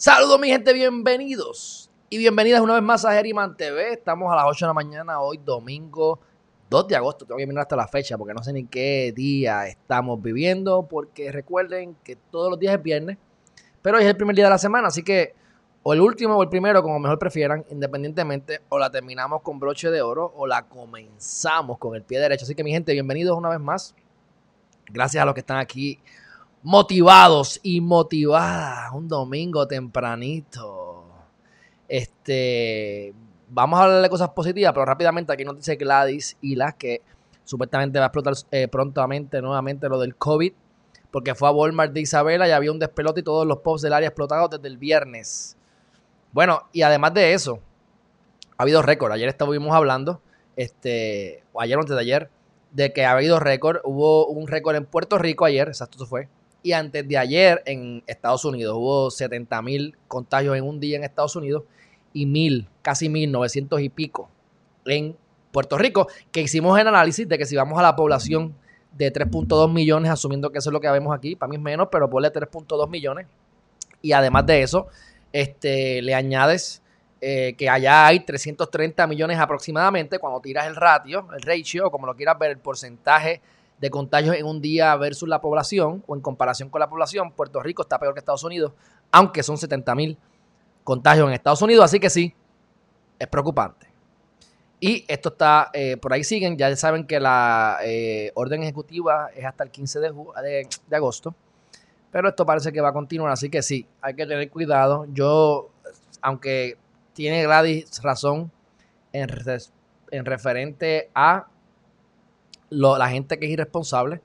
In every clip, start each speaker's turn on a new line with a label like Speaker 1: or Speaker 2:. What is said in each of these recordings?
Speaker 1: Saludos mi gente, bienvenidos y bienvenidas una vez más a Geriman TV. Estamos a las 8 de la mañana hoy, domingo 2 de agosto. Tengo que mirar hasta la fecha porque no sé ni qué día estamos viviendo. Porque recuerden que todos los días es viernes, pero hoy es el primer día de la semana. Así que o el último o el primero, como mejor prefieran, independientemente, o la terminamos con broche de oro o la comenzamos con el pie derecho. Así que mi gente, bienvenidos una vez más. Gracias a los que están aquí motivados y motivadas. Un domingo tempranito. Este, vamos a hablar de cosas positivas, pero rápidamente aquí nos dice Gladys y las que supuestamente va a explotar eh, prontamente nuevamente lo del COVID, porque fue a Walmart de Isabela y había un despelote y todos los posts del área explotados desde el viernes. Bueno, y además de eso, ha habido récord. Ayer estuvimos hablando, este, o ayer o antes de ayer, de que ha habido récord. Hubo un récord en Puerto Rico ayer, exacto, eso fue. Y antes de ayer en Estados Unidos hubo 70 mil contagios en un día en Estados Unidos y mil, casi mil, 900 y pico en Puerto Rico, que hicimos el análisis de que si vamos a la población de 3.2 millones, asumiendo que eso es lo que vemos aquí, para mí es menos, pero ponle 3.2 millones. Y además de eso, este, le añades eh, que allá hay 330 millones aproximadamente, cuando tiras el ratio, el ratio, como lo quieras ver, el porcentaje de contagios en un día versus la población, o en comparación con la población, Puerto Rico está peor que Estados Unidos, aunque son 70 mil contagios en Estados Unidos, así que sí, es preocupante. Y esto está, eh, por ahí siguen, ya saben que la eh, orden ejecutiva es hasta el 15 de, de, agosto, pero esto parece que va a continuar, así que sí, hay que tener cuidado. Yo, aunque tiene Gladys razón en, en referente a la gente que es irresponsable.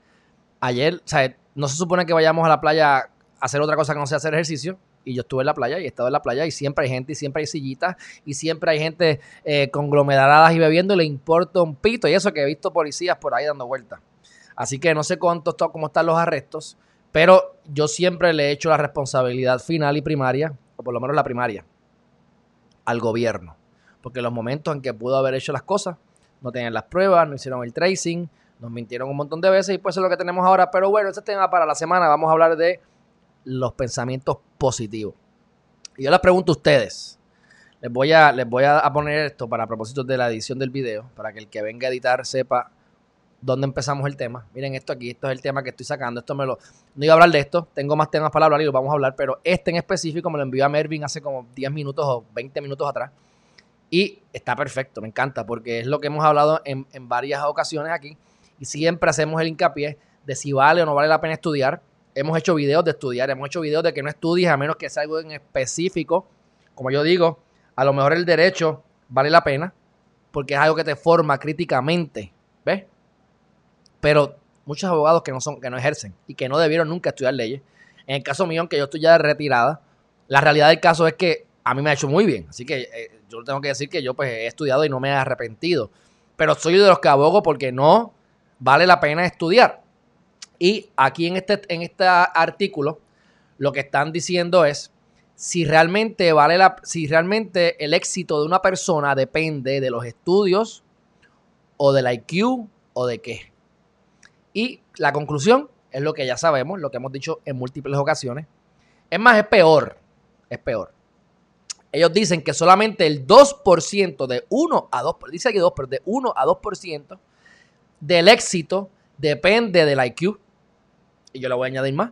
Speaker 1: Ayer, o sea, no se supone que vayamos a la playa a hacer otra cosa que no sea hacer ejercicio. Y yo estuve en la playa y he estado en la playa y siempre hay gente y siempre hay sillitas y siempre hay gente eh, conglomeradas y bebiendo y le importa un pito. Y eso que he visto policías por ahí dando vueltas. Así que no sé cuánto, cómo están los arrestos, pero yo siempre le he hecho la responsabilidad final y primaria, o por lo menos la primaria, al gobierno. Porque en los momentos en que pudo haber hecho las cosas, no tenían las pruebas, no hicieron el tracing, nos mintieron un montón de veces y pues es lo que tenemos ahora. Pero bueno, este tema para la semana vamos a hablar de los pensamientos positivos. Y yo les pregunto a ustedes, les voy a, les voy a poner esto para propósitos de la edición del video, para que el que venga a editar sepa dónde empezamos el tema. Miren esto aquí, esto es el tema que estoy sacando. Esto me lo. No iba a hablar de esto, tengo más temas para hablar y lo vamos a hablar, pero este en específico me lo envió a Mervin hace como 10 minutos o 20 minutos atrás. Y está perfecto, me encanta, porque es lo que hemos hablado en, varias ocasiones aquí. Y siempre hacemos el hincapié de si vale o no vale la pena estudiar. Hemos hecho videos de estudiar, hemos hecho videos de que no estudies a menos que sea algo en específico. Como yo digo, a lo mejor el derecho vale la pena porque es algo que te forma críticamente, ¿ves? Pero muchos abogados que no son, que no ejercen y que no debieron nunca estudiar leyes. En el caso mío, aunque yo estoy ya retirada, la realidad del caso es que a mí me ha hecho muy bien. Así que eh, yo tengo que decir que yo pues he estudiado y no me he arrepentido. Pero soy de los que abogo porque no vale la pena estudiar. Y aquí en este, en este artículo lo que están diciendo es si realmente vale la, si realmente el éxito de una persona depende de los estudios o del IQ o de qué. Y la conclusión es lo que ya sabemos, lo que hemos dicho en múltiples ocasiones. Es más, es peor. Es peor ellos dicen que solamente el 2% de 1 a 2, dice aquí 2, pero de 1 a 2% del éxito depende del IQ. Y yo le voy a añadir más.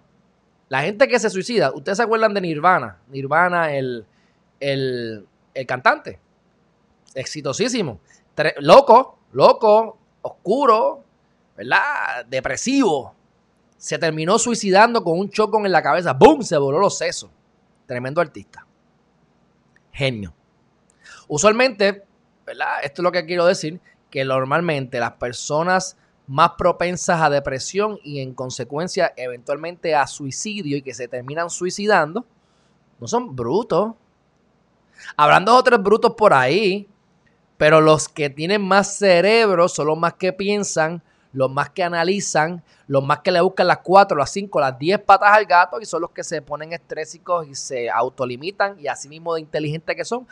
Speaker 1: La gente que se suicida, ¿ustedes se acuerdan de Nirvana? Nirvana, el, el, el cantante. Exitosísimo. loco, loco, oscuro, ¿verdad? Depresivo. Se terminó suicidando con un chocón en la cabeza. ¡Bum! Se voló los sesos. Tremendo artista genio. Usualmente, ¿verdad? Esto es lo que quiero decir, que normalmente las personas más propensas a depresión y en consecuencia eventualmente a suicidio y que se terminan suicidando, no son brutos. Hablando de otros brutos por ahí, pero los que tienen más cerebro son los más que piensan, los más que analizan, los más que le buscan las 4, las 5, las 10 patas al gato y son los que se ponen estrésicos y se autolimitan y así mismo de inteligentes que son,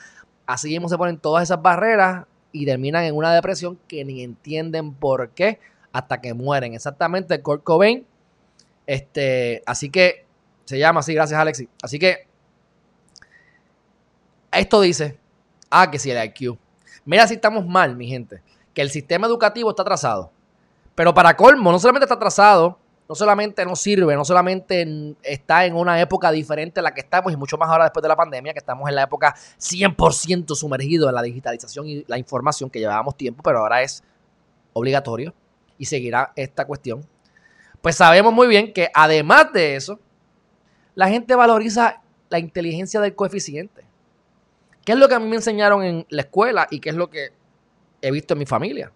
Speaker 1: así mismo se ponen todas esas barreras y terminan en una depresión que ni entienden por qué hasta que mueren. Exactamente, Kurt Cobain. Este, así que se llama así, gracias Alexi. Así que Esto dice, ah, que si el IQ. Mira si estamos mal, mi gente, que el sistema educativo está atrasado. Pero para colmo, no solamente está atrasado, no solamente no sirve, no solamente está en una época diferente a la que estamos y mucho más ahora después de la pandemia, que estamos en la época 100% sumergido en la digitalización y la información que llevábamos tiempo, pero ahora es obligatorio y seguirá esta cuestión. Pues sabemos muy bien que además de eso, la gente valoriza la inteligencia del coeficiente. ¿Qué es lo que a mí me enseñaron en la escuela y qué es lo que he visto en mi familia?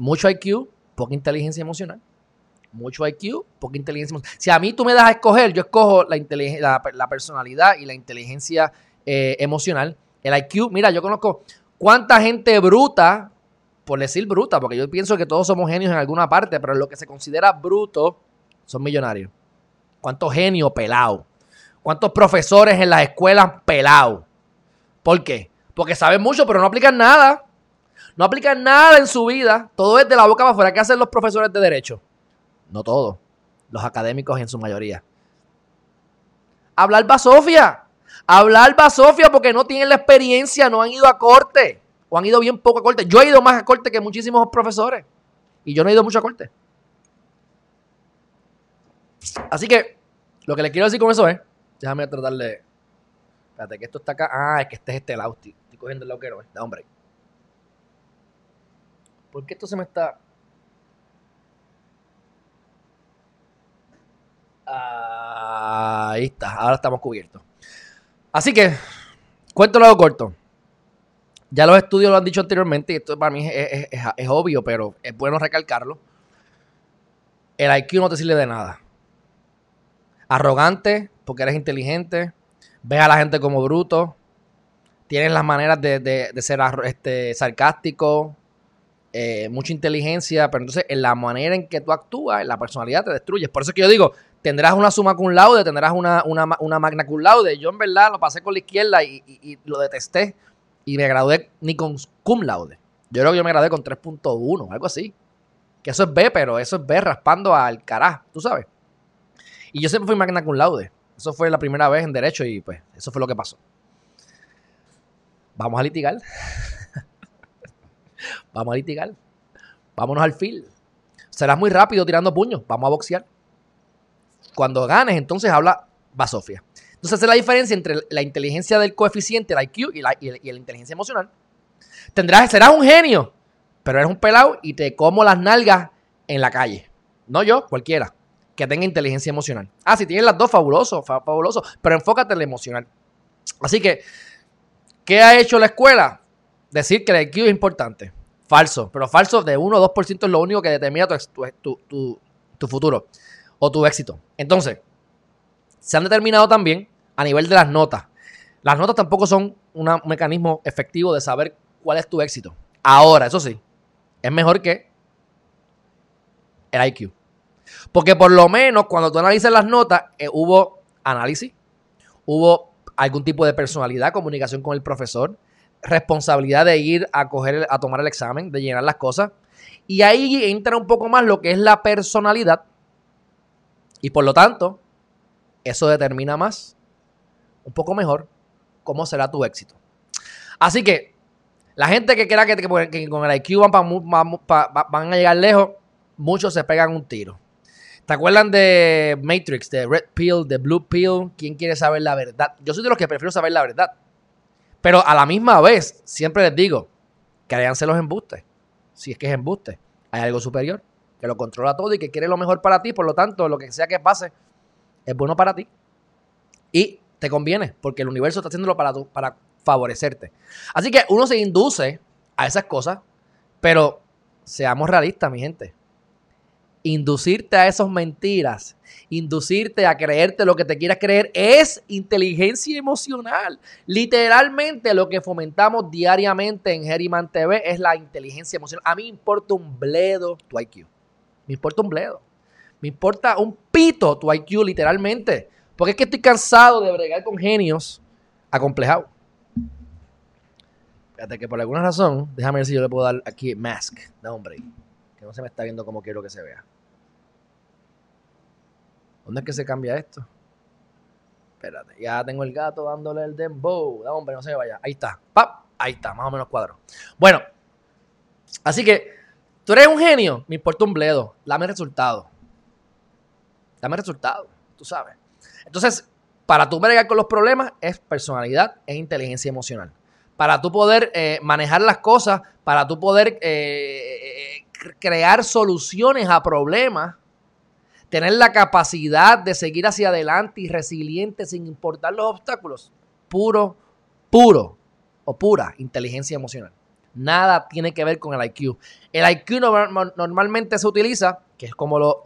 Speaker 1: Mucho IQ, poca inteligencia emocional. Mucho IQ, poca inteligencia emocional. Si a mí tú me das a escoger, yo escojo la, la, personalidad y la inteligencia eh, emocional. El IQ, mira, yo conozco cuánta gente bruta, por decir bruta, porque yo pienso que todos somos genios en alguna parte, pero lo que se considera bruto son millonarios. ¿Cuántos genios pelados? ¿Cuántos profesores en las escuelas pelados? ¿Por qué? Porque saben mucho, pero no aplican nada. No aplican nada en su vida. Todo es de la boca para afuera. ¿Qué hacen los profesores de derecho? No todos. Los académicos en su mayoría. Hablar basofia. Hablar basofia porque no tienen la experiencia, no han ido a corte. O han ido bien poco a corte. Yo he ido más a corte que muchísimos profesores. Y yo no he ido mucho a corte. Así que lo que le quiero decir con eso es. Déjame tratar de. Espérate, que esto está acá. Ah, es que este es este lado. Estoy cogiendo el lado es. Da hombre. ¿Por qué esto se me está...? Ahí está, ahora estamos cubiertos. Así que, cuento lo corto. Ya los estudios lo han dicho anteriormente y esto para mí es, obvio, pero es bueno recalcarlo. El IQ no te sirve de nada. Arrogante, porque eres inteligente. Ves a la gente como bruto. Tienes las maneras de, ser este, sarcástico, eh, mucha inteligencia, pero entonces en la manera en que tú actúas, en la personalidad te destruyes. Por eso es que yo digo, tendrás una suma cum laude, tendrás una, una, magna cum laude. Yo en verdad lo pasé con la izquierda y, lo detesté y me gradué ni con cum laude. Yo creo que yo me gradué con 3.1, algo así. Que eso es B, pero eso es B raspando al carajo, tú sabes. Y yo siempre fui magna cum laude. Eso fue la primera vez en derecho y pues eso fue lo que pasó. Vamos a litigar. Vamos a litigar. Vámonos al fil. Serás muy rápido tirando puños. Vamos a boxear. Cuando ganes, entonces habla basofia. Entonces, esa es la diferencia entre la inteligencia del coeficiente, el IQ y la, inteligencia emocional. Tendrás, serás un genio, pero eres un pelado y te como las nalgas en la calle. No yo, cualquiera que tenga inteligencia emocional. Ah, si tienes las dos, fabuloso, fabuloso, pero enfócate en la emocional. Así que, ¿qué ha hecho la escuela? Decir que el IQ es importante. Falso, pero falso de 1 o 2% es lo único que determina tu, futuro o tu éxito. Entonces, se han determinado también a nivel de las notas. Las notas tampoco son un mecanismo efectivo de saber cuál es tu éxito. Ahora, eso sí, es mejor que el IQ. Porque por lo menos cuando tú analizas las notas, eh, hubo análisis, hubo algún tipo de personalidad, comunicación con el profesor, responsabilidad de ir a coger, a tomar el examen, de llenar las cosas. Y ahí entra un poco más lo que es la personalidad. Y por lo tanto, eso determina más, un poco mejor, cómo será tu éxito. Así que, la gente que crea que, con el IQ van, a llegar lejos, muchos se pegan un tiro. ¿Te acuerdan de Matrix, de Red Pill, de Blue Pill? ¿Quién quiere saber la verdad? Yo soy de los que prefiero saber la verdad. Pero a la misma vez, siempre les digo, créanse los embustes. Si es que es embuste. Hay algo superior que lo controla todo y que quiere lo mejor para ti. Por lo tanto, lo que sea que pase es bueno para ti. Y te conviene, porque el universo está haciéndolo para, para favorecerte. Así que uno se induce a esas cosas, pero seamos realistas, mi gente inducirte a esas mentiras, inducirte a creerte lo que te quieras creer, es inteligencia emocional. Literalmente lo que fomentamos diariamente en Geriman TV es la inteligencia emocional. A mí importa un bledo tu IQ. Me importa un bledo. Me importa un pito tu IQ, literalmente. Porque es que estoy cansado de bregar con genios acomplejados. Fíjate que por alguna razón, déjame ver si yo le puedo dar aquí mask. No, hombre. Que no se me está viendo como quiero que se vea. ¿Dónde es que se cambia esto? Espérate, ya tengo el gato dándole el dembow. No, hombre, no se vaya. Ahí está. ¡Pap! Ahí está, más o menos cuadro. Bueno, así que tú eres un genio, me importa un bledo. Dame resultado. Dame resultado, tú sabes. Entonces, para tú bregar con los problemas es personalidad, es inteligencia emocional. Para tú poder eh, manejar las cosas, para tú poder eh, crear soluciones a problemas, tener la capacidad de seguir hacia adelante y resiliente sin importar los obstáculos. Puro, puro o pura inteligencia emocional. Nada tiene que ver con el IQ. El IQ normalmente se utiliza, que es como lo,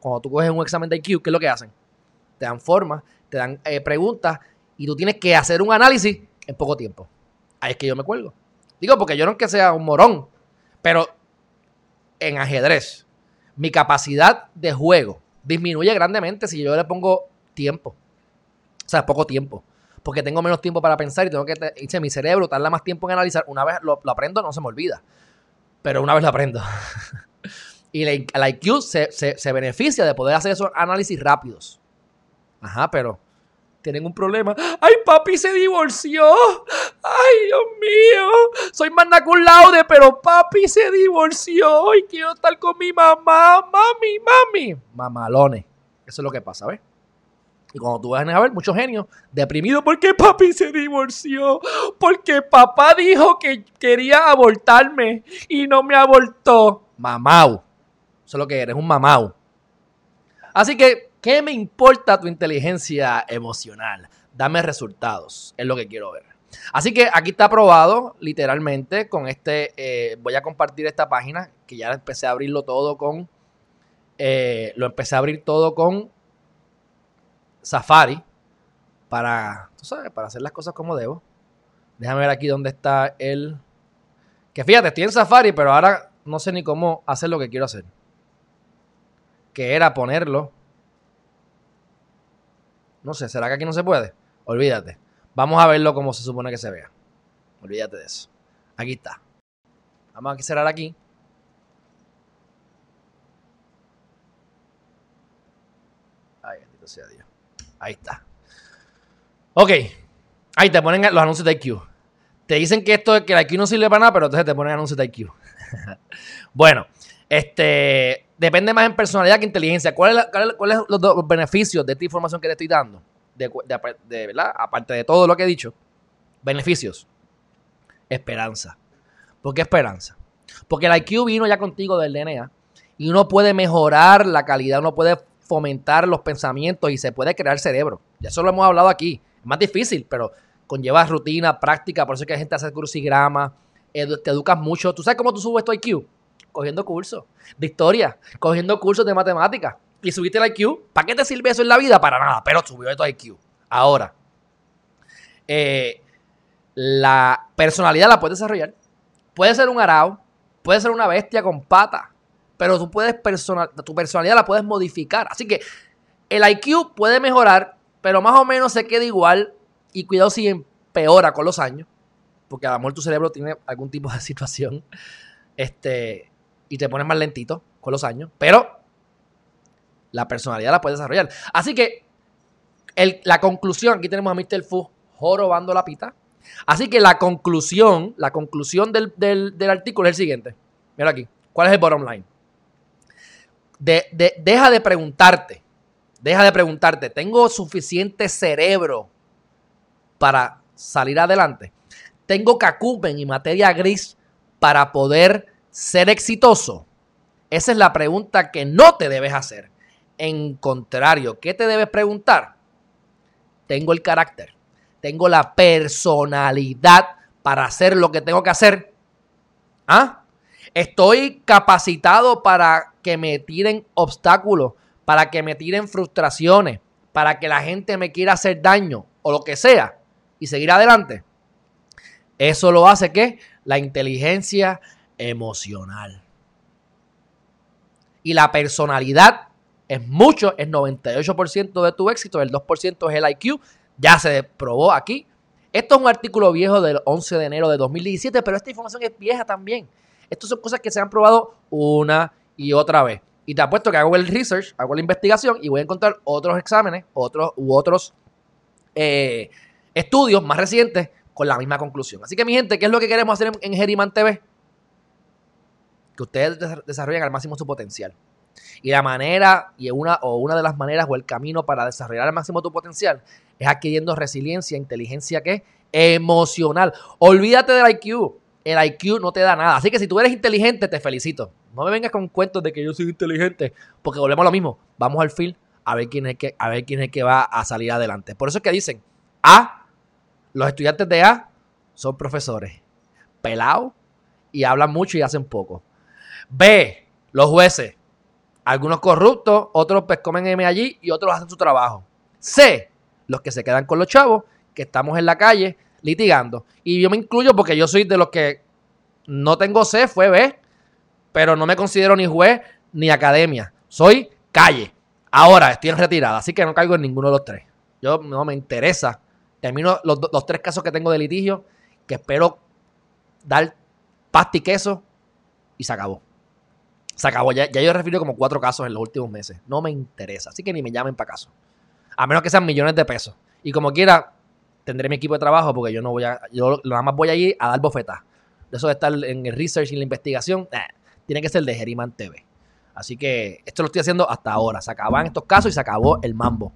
Speaker 1: cuando tú coges un examen de IQ, ¿qué es lo que hacen? Te dan formas, te dan eh, preguntas y tú tienes que hacer un análisis en poco tiempo. Ahí es que yo me cuelgo. Digo, porque yo no es que sea un morón, pero en ajedrez, mi capacidad de juego disminuye grandemente si yo le pongo tiempo. O sea, poco tiempo. Porque tengo menos tiempo para pensar y tengo que, dice, mi cerebro tarda más tiempo en analizar. Una vez lo, aprendo, no se me olvida. Pero una vez lo aprendo. y el IQ se, se, beneficia de poder hacer esos análisis rápidos. Ajá, pero tienen un problema. ¡Ay, papi se divorció! ¡Ay, Dios mío! Soy cum laude, pero papi se divorció y quiero estar con mi mamá. ¡Mami, mami! Mamalones. Eso es lo que pasa, ¿ves? Y cuando tú vas a ver, muchos genios deprimidos porque papi se divorció, porque papá dijo que quería abortarme y no me abortó. Mamau. Eso es lo que eres, un mamau. Así que ¿Qué me importa tu inteligencia emocional? Dame resultados, es lo que quiero ver. Así que aquí está aprobado, literalmente, con este, eh, voy a compartir esta página, que ya empecé a abrirlo todo con, eh, lo empecé a abrir todo con Safari, para, tú sabes, para hacer las cosas como debo. Déjame ver aquí dónde está el, que fíjate, estoy en Safari, pero ahora no sé ni cómo hacer lo que quiero hacer. Que era ponerlo no sé, ¿será que aquí no se puede? Olvídate. Vamos a verlo como se supone que se vea. Olvídate de eso. Aquí está. Vamos a cerrar aquí. Ay, bendito sea Dios. Ahí está. Ok. Ahí te ponen los anuncios de IQ. Te dicen que esto que el IQ no sirve para nada, pero entonces te ponen anuncios de IQ. bueno, este, depende más en personalidad que inteligencia. ¿Cuáles son cuál los, beneficios de esta información que te estoy dando? De, ¿verdad? Aparte de todo lo que he dicho. Beneficios. Esperanza. ¿Por qué esperanza? Porque el IQ vino ya contigo del DNA y uno puede mejorar la calidad, uno puede fomentar los pensamientos y se puede crear cerebro. Ya eso lo hemos hablado aquí. Es más difícil, pero conlleva rutina, práctica, por eso es que la gente hace crucigrama, te educas mucho. ¿Tú sabes cómo tú subes tu IQ? Cogiendo cursos de historia, cogiendo cursos de matemáticas. Y subiste el IQ. ¿Para qué te sirve eso en la vida? Para nada, pero subió tu IQ. Ahora, eh, la personalidad la puedes desarrollar. Puede ser un arao, puede ser una bestia con pata, pero tú puedes personal, tu personalidad la puedes modificar. Así que el IQ puede mejorar, pero más o menos se queda igual y cuidado si empeora con los años, porque a lo mejor tu cerebro tiene algún tipo de situación. Este, y te pones más lentito con los años, pero la personalidad la puedes desarrollar. Así que la conclusión, aquí tenemos a Mr. Fu jorobando la pita. Así que la conclusión, la conclusión del, artículo es el siguiente. Mira aquí, ¿cuál es el bottom line? deja de preguntarte, deja de preguntarte, ¿tengo suficiente cerebro para salir adelante? ¿Tengo cacumen y materia gris para poder ser exitoso? Esa es la pregunta que no te debes hacer. En contrario, ¿qué te debes preguntar? Tengo el carácter, tengo la personalidad para hacer lo que tengo que hacer. ¿Ah? Estoy capacitado para que me tiren obstáculos, para que me tiren frustraciones, para que la gente me quiera hacer daño o lo que sea y seguir adelante. Eso lo hace que la inteligencia emocional. Y la personalidad es mucho, es 98% de tu éxito, el 2% es el IQ, ya se probó aquí. Esto es un artículo viejo del 11 de enero de 2017, pero esta información es vieja también. Estas son cosas que se han probado una y otra vez. Y te apuesto que hago el research, hago la investigación y voy a encontrar otros exámenes, otros u otros eh, estudios más recientes con la misma conclusión. Así que mi gente, ¿qué es lo que queremos hacer en, en Geriman TV? Que ustedes desarrollen al máximo su potencial. Y la manera, y una, o una de las maneras o el camino para desarrollar al máximo tu potencial es adquiriendo resiliencia, inteligencia que emocional. Olvídate del IQ. El IQ no te da nada. Así que si tú eres inteligente, te felicito. No me vengas con cuentos de que yo soy inteligente, porque volvemos a lo mismo. Vamos al film a ver quién es que, a ver quién es que va a salir adelante. Por eso es que dicen, A, los estudiantes de A son profesores, pelados y hablan mucho y hacen poco. B, los jueces, algunos corruptos, otros pues comen M allí y otros hacen su trabajo. C, los que se quedan con los chavos, que estamos en la calle litigando. Y yo me incluyo porque yo soy de los que no tengo C, fue B, pero no me considero ni juez ni academia. Soy calle. Ahora estoy en retirada, así que no caigo en ninguno de los tres. Yo no me interesa. Termino los, los tres casos que tengo de litigio, que espero dar pasta y queso, y se acabó. Se acabó. Ya, ya yo he referido como cuatro casos en los últimos meses. No me interesa. Así que ni me llamen para caso. A menos que sean millones de pesos. Y como quiera, tendré mi equipo de trabajo porque yo no voy a. Yo nada más voy allí a dar bofetas. Eso de estar en el research y la investigación, eh, tiene que ser de Geriman TV. Así que esto lo estoy haciendo hasta ahora. Se acaban estos casos y se acabó el mambo.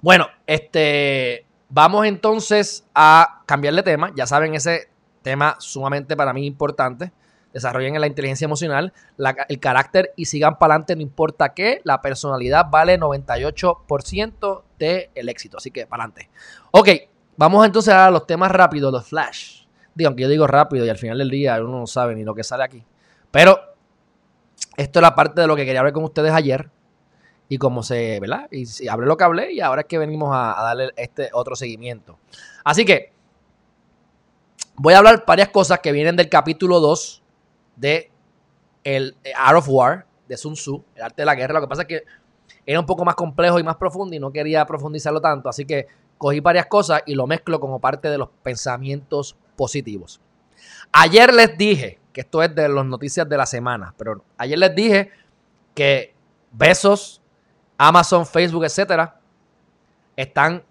Speaker 1: Bueno, este. Vamos entonces a cambiar de tema. Ya saben, ese tema sumamente para mí importante desarrollen la inteligencia emocional, el carácter y sigan para adelante, no importa qué. La personalidad vale 98% del éxito. Así que para adelante. Ok, vamos entonces a los temas rápidos, los flash. Digo, aunque yo digo rápido y al final del día uno no sabe ni lo que sale aquí. Pero esto es la parte de lo que quería hablar con ustedes ayer. Y como se, ¿verdad? Y hablé lo que hablé y ahora es que venimos a, a darle este otro seguimiento. Así que voy a hablar varias cosas que vienen del capítulo 2 de el eh, Art of War de Sun Tzu, el arte de la guerra. Lo que pasa es que era un poco más complejo y más profundo y no quería profundizarlo tanto, así que cogí varias cosas y lo mezclo como parte de los pensamientos positivos. Ayer les dije, que esto es de las noticias de la semana, pero ayer les dije que Besos, Amazon, Facebook, etcétera, están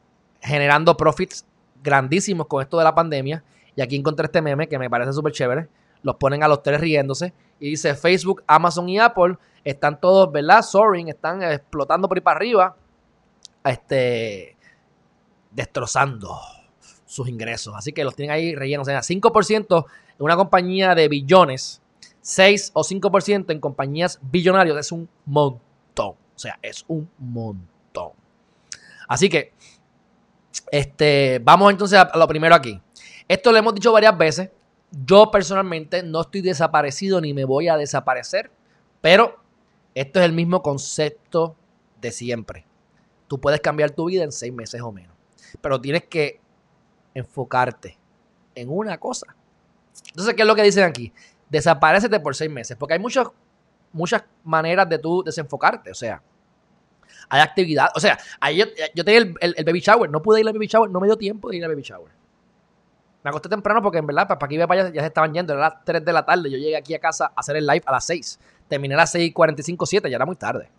Speaker 1: generando profits grandísimos con esto de la pandemia. Y aquí encontré este meme que me parece súper chévere los ponen a los tres riéndose. Y dice Facebook, Amazon y Apple están todos, ¿verdad? Soaring, están explotando por ahí para arriba, este, destrozando sus ingresos. Así que los tienen ahí rellenos. O sea, 5% en una compañía de billones, 6 o 5% en compañías billonarias es un montón. O sea, es un montón. Así que, este, vamos entonces a lo primero aquí. Esto lo hemos dicho varias veces. Yo personalmente no estoy desaparecido ni me voy a desaparecer, pero esto es el mismo concepto de siempre. Tú puedes cambiar tu vida en seis meses o menos, pero tienes que enfocarte en una cosa. Entonces, ¿qué es lo que dicen aquí? Desaparecete por seis meses, porque hay muchas, muchas maneras de tú desenfocarte. O sea, hay actividad. O sea, yo tenía el, el, baby shower, no pude ir al baby shower, no me dio tiempo de ir al baby shower. Me acosté temprano porque en verdad, para aquí para allá ya se estaban yendo, era las 3 de la tarde. Yo llegué aquí a casa a hacer el live a las 6. Terminé a las 6.45, 7, ya era muy tarde.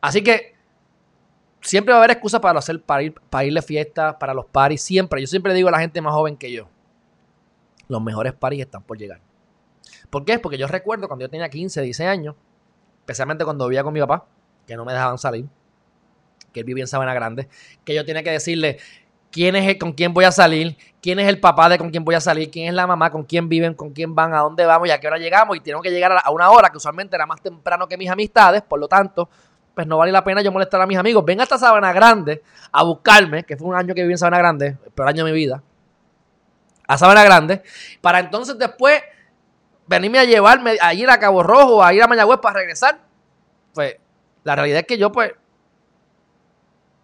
Speaker 1: Así que siempre va a haber excusas para hacer, para ir, para irle fiestas, para los paris, siempre. Yo siempre digo a la gente más joven que yo, los mejores paris están por llegar. ¿Por qué? Porque yo recuerdo cuando yo tenía 15, 16 años, especialmente cuando vivía con mi papá, que no me dejaban salir, que él vivía en Sabana Grande, que yo tenía que decirle, quién es el, con quién voy a salir, quién es el papá de con quién voy a salir, quién es la mamá, con quién viven, con quién van, a dónde vamos y a qué hora llegamos. Y tengo que llegar a una hora que usualmente era más temprano que mis amistades, por lo tanto, pues no vale la pena yo molestar a mis amigos. Ven hasta Sabana Grande a buscarme, que fue un año que viví en Sabana Grande, el peor año de mi vida, a Sabana Grande, para entonces después venirme a llevarme a ir a Cabo Rojo, a ir a Mayagüez para regresar. Pues la realidad es que yo, pues,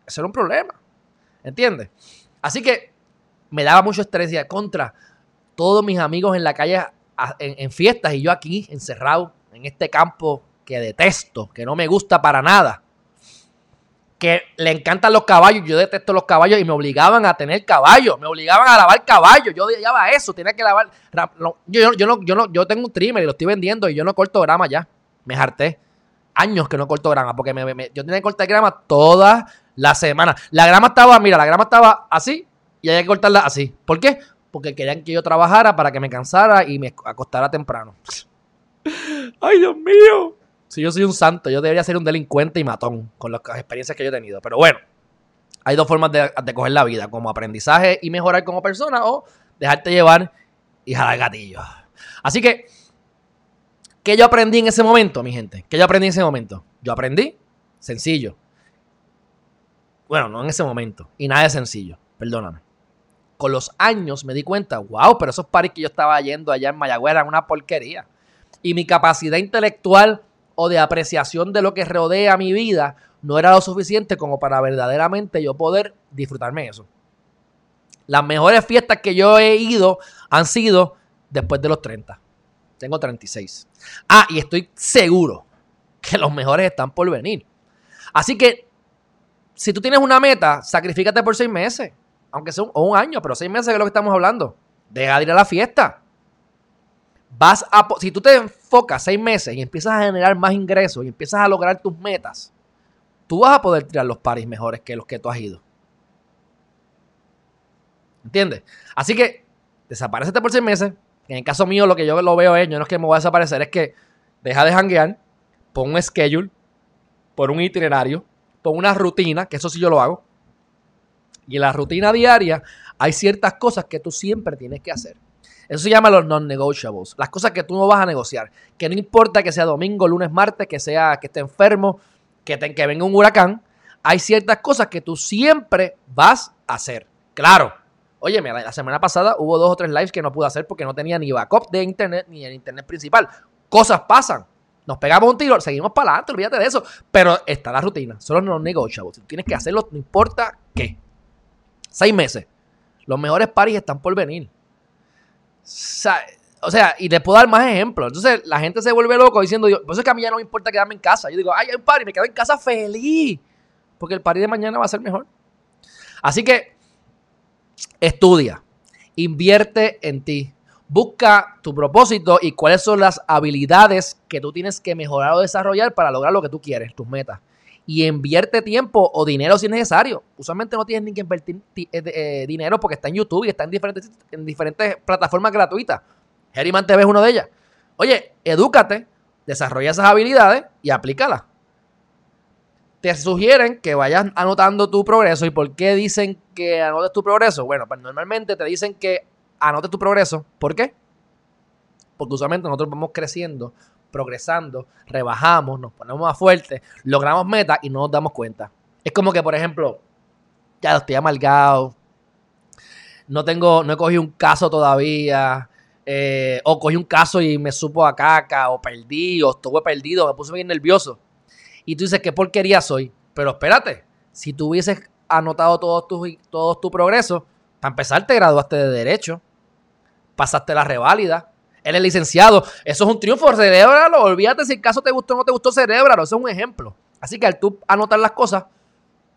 Speaker 1: ese era un problema. ¿Entiendes? Así que me daba mucho estrés y contra todos mis amigos en la calle en, fiestas y yo aquí encerrado en este campo que detesto, que no me gusta para nada. Que le encantan los caballos, yo detesto los caballos y me obligaban a tener caballos, me obligaban a lavar caballos, yo odiaba eso, tenía que lavar. Yo, yo, no, yo, no, yo tengo un trimmer y lo estoy vendiendo y yo no corto grama ya, me harté. Años que no corto grama, porque yo tenía que cortar grama todas la semana. La grama estaba, mira, la grama estaba así y hay que cortarla así. ¿Por qué? Porque querían que yo trabajara para que me cansara y me acostara temprano. ¡Ay, Dios mío! Si yo soy un santo, yo debería ser un delincuente y matón con las experiencias que yo he tenido. Pero bueno, hay dos formas de, coger la vida, como aprendizaje y mejorar como persona o dejarte llevar y jalar gatillo. Así que, ¿qué yo aprendí en ese momento, mi gente? ¿Qué yo aprendí en ese momento? Yo aprendí, sencillo. Bueno, no en ese momento. Y nada de sencillo, perdóname. Con los años me di cuenta, wow, pero esos paris que yo estaba yendo allá en Mayagüez eran una porquería. Y mi capacidad intelectual o de apreciación de lo que rodea mi vida no era lo suficiente como para verdaderamente yo poder disfrutarme eso. Las mejores fiestas que yo he ido han sido después de los 30. Tengo 36. Ah, y estoy seguro que los mejores están por venir. Así que, si tú tienes una meta, sacrifícate por seis meses. Aunque sea un, un año, pero seis meses es lo que estamos hablando. Deja de ir a la fiesta. Vas a, si tú te enfocas seis meses y empiezas a generar más ingresos y empiezas a lograr tus metas, tú vas a poder tirar los paris mejores que los que tú has ido. ¿Entiendes? Así que desaparecete por seis meses. En el caso mío, lo que yo lo veo es, yo no es que me voy a desaparecer, es que deja de janguear, pon un schedule, pon un itinerario, pon una rutina, que eso sí yo lo hago. Y en la rutina diaria hay ciertas cosas que tú siempre tienes que hacer. Eso se llama los non-negotiables. Las cosas que tú no vas a negociar. Que no importa que sea domingo, lunes, martes, que sea que esté enfermo, que, que venga un huracán, hay ciertas cosas que tú siempre vas a hacer. Claro. Oye, la semana pasada hubo dos o tres lives que no pude hacer porque no tenía ni backup de internet ni el internet principal. Cosas pasan. Nos pegamos un tiro, seguimos para adelante, olvídate de eso. Pero está la rutina, solo no negotiables. Tú tienes que hacerlo, no importa qué. Seis meses. Los mejores paris están por venir. O sea, y te puedo dar más ejemplos. Entonces la gente se vuelve loco diciendo, por eso es que a mí ya no me importa quedarme en casa. Yo digo, ay, hay un party, me quedo en casa feliz. Porque el party de mañana va a ser mejor. Así que estudia, invierte en ti, busca tu propósito y cuáles son las habilidades que tú tienes que mejorar o desarrollar para lograr lo que tú quieres, tus metas. Y invierte tiempo o dinero si es necesario. Usualmente no tienes ni que invertir eh, eh, dinero porque está en YouTube y está en diferentes, en diferentes plataformas gratuitas. Herriman TV es uno de ellas. Oye, edúcate, desarrolla esas habilidades y aplícalas. Te sugieren que vayas anotando tu progreso. ¿Y por qué dicen que anotes tu progreso? Bueno, pues normalmente te dicen que anotes tu progreso. ¿Por qué? Porque usualmente nosotros vamos creciendo, progresando, rebajamos, nos ponemos más fuertes, logramos metas y no nos damos cuenta. Es como que, por ejemplo, ya estoy amargado, no tengo, no he cogido un caso todavía, eh, o cogí un caso y me supo a caca, o perdí, o estuve perdido, me puse bien nervioso. Y tú dices, ¿qué porquería soy? Pero espérate, si tú hubieses anotado todo tu, todo tu progreso, para empezar te graduaste de Derecho, pasaste la reválida, eres licenciado. Eso es un triunfo, cerébralo. Olvídate si el caso te gustó o no te gustó, cerébralo. Eso es un ejemplo. Así que al tú anotar las cosas,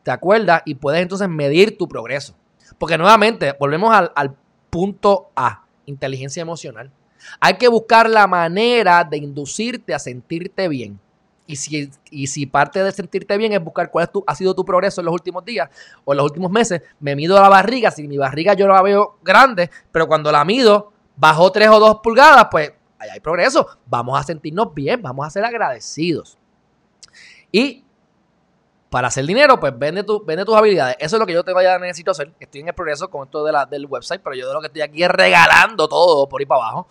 Speaker 1: te acuerdas y puedes entonces medir tu progreso. Porque nuevamente, volvemos al, al punto A inteligencia emocional. Hay que buscar la manera de inducirte a sentirte bien. Y si, y si parte de sentirte bien es buscar cuál es tu, ha sido tu progreso en los últimos días o en los últimos meses, me mido la barriga. Si mi barriga yo la veo grande, pero cuando la mido bajó 3 o 2 pulgadas, pues ahí hay progreso. Vamos a sentirnos bien, vamos a ser agradecidos. Y para hacer dinero, pues vende, tu, vende tus habilidades. Eso es lo que yo tengo ya necesito hacer. Estoy en el progreso con esto de la, del website, pero yo de lo que estoy aquí es regalando todo por ahí para abajo.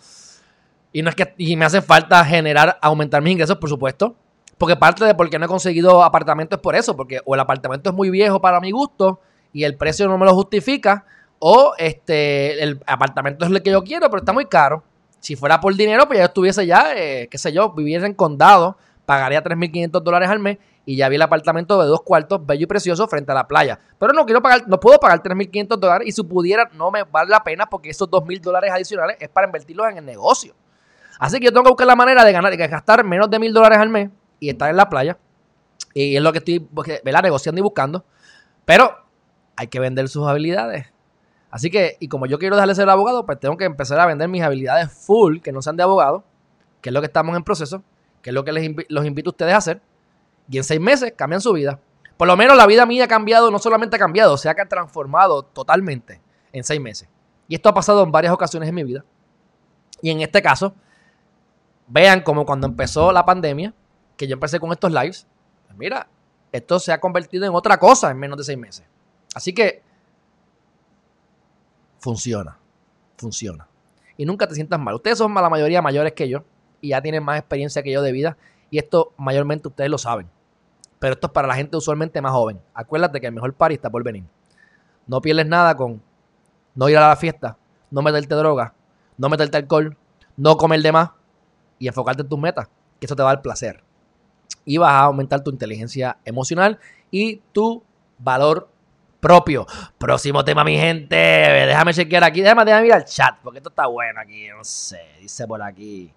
Speaker 1: Y no es que y me hace falta generar, aumentar mis ingresos, por supuesto. Porque parte de por qué no he conseguido apartamento es por eso. Porque o el apartamento es muy viejo para mi gusto y el precio no me lo justifica. O este el apartamento es lo que yo quiero, pero está muy caro. Si fuera por dinero, pues ya estuviese ya, eh, qué sé yo, viviera en condado, pagaría 3.500 dólares al mes y ya vi el apartamento de dos cuartos, bello y precioso, frente a la playa. Pero no quiero pagar, no puedo pagar 3.500 dólares y si pudiera no me vale la pena porque esos 2.000 dólares adicionales es para invertirlos en el negocio. Así que yo tengo que buscar la manera de ganar, de gastar menos de 1.000 dólares al mes y estar en la playa. Y es lo que estoy negociando y buscando. Pero hay que vender sus habilidades. Así que, y como yo quiero dejarle ser abogado, pues tengo que empezar a vender mis habilidades full, que no sean de abogado, que es lo que estamos en proceso, que es lo que les los invito a ustedes a hacer y en seis meses cambian su vida. Por lo menos la vida mía ha cambiado, no solamente ha cambiado, se ha transformado totalmente en seis meses. Y esto ha pasado en varias ocasiones en mi vida. Y en este caso, vean como cuando empezó la pandemia, que yo empecé con estos lives, mira, esto se ha convertido en otra cosa en menos de seis meses. Así que funciona, funciona. Y nunca te sientas mal. Ustedes son la mayoría mayores que yo y ya tienen más experiencia que yo de vida. Y esto mayormente ustedes lo saben. Pero esto es para la gente usualmente más joven. Acuérdate que el mejor party está por venir. No pierdes nada con no ir a la fiesta, no meterte droga, no meterte alcohol, no comer de más y enfocarte en tus metas, que eso te va a dar placer. Y vas a aumentar tu inteligencia emocional y tu valor propio. Próximo tema, mi gente. Déjame chequear aquí. Déjame, déjame ir al chat, porque esto está bueno aquí. No sé, dice por aquí.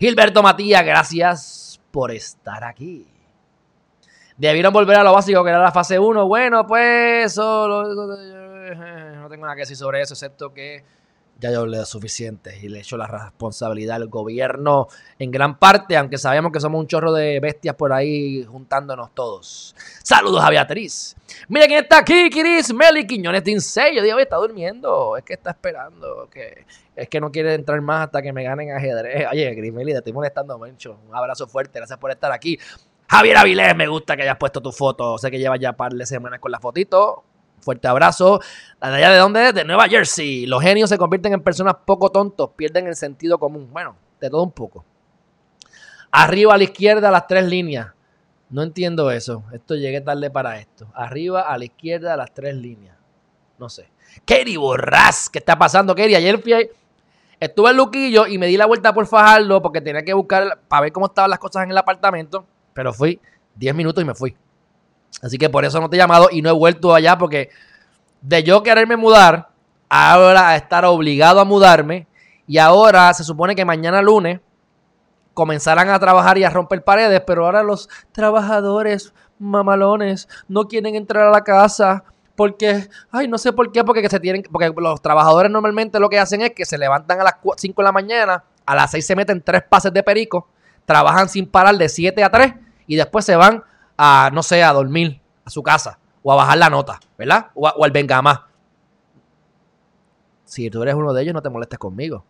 Speaker 1: Gilberto Matías, gracias por estar aquí. Debieron volver a lo básico, que era la fase 1. Bueno, pues solo no tengo nada que decir sobre eso, excepto que ya yo le suficiente y le echo la responsabilidad al gobierno en gran parte, aunque sabemos que somos un chorro de bestias por ahí juntándonos todos. Saludos a Beatriz. Mira quién está aquí, Kiris, Meli Quiñones Tinsey. Yo digo, está durmiendo, es que está esperando, que es que no quiere entrar más hasta que me ganen ajedrez. Oye, Grimeli, te estoy molestando mucho. Un abrazo fuerte, gracias por estar aquí. Javier Avilés, me gusta que hayas puesto tu foto. Sé que llevas ya par de semanas con la fotito. Fuerte abrazo. ¿De dónde De Nueva Jersey. Los genios se convierten en personas poco tontos, pierden el sentido común. Bueno, de todo un poco. Arriba a la izquierda las tres líneas. No entiendo eso. Esto llegué tarde para esto. Arriba a la izquierda las tres líneas. No sé. Kerry Borras, ¿qué está pasando, Kerry? Ayer fui estuve en Luquillo y me di la vuelta por Fajardo porque tenía que buscar para ver cómo estaban las cosas en el apartamento. Pero fui 10 minutos y me fui. Así que por eso no te he llamado y no he vuelto allá porque de yo quererme mudar, ahora a estar obligado a mudarme y ahora se supone que mañana lunes comenzarán a trabajar y a romper paredes, pero ahora los trabajadores mamalones no quieren entrar a la casa porque, ay, no sé por qué, porque se tienen, porque los trabajadores normalmente lo que hacen es que se levantan a las 5 de la mañana, a las 6 se meten tres pases de perico, trabajan sin parar de 7 a 3 y después se van a, no sé, a dormir a su casa o a bajar la nota, ¿verdad? O, al venga. Si tú eres uno de ellos, no te molestes conmigo.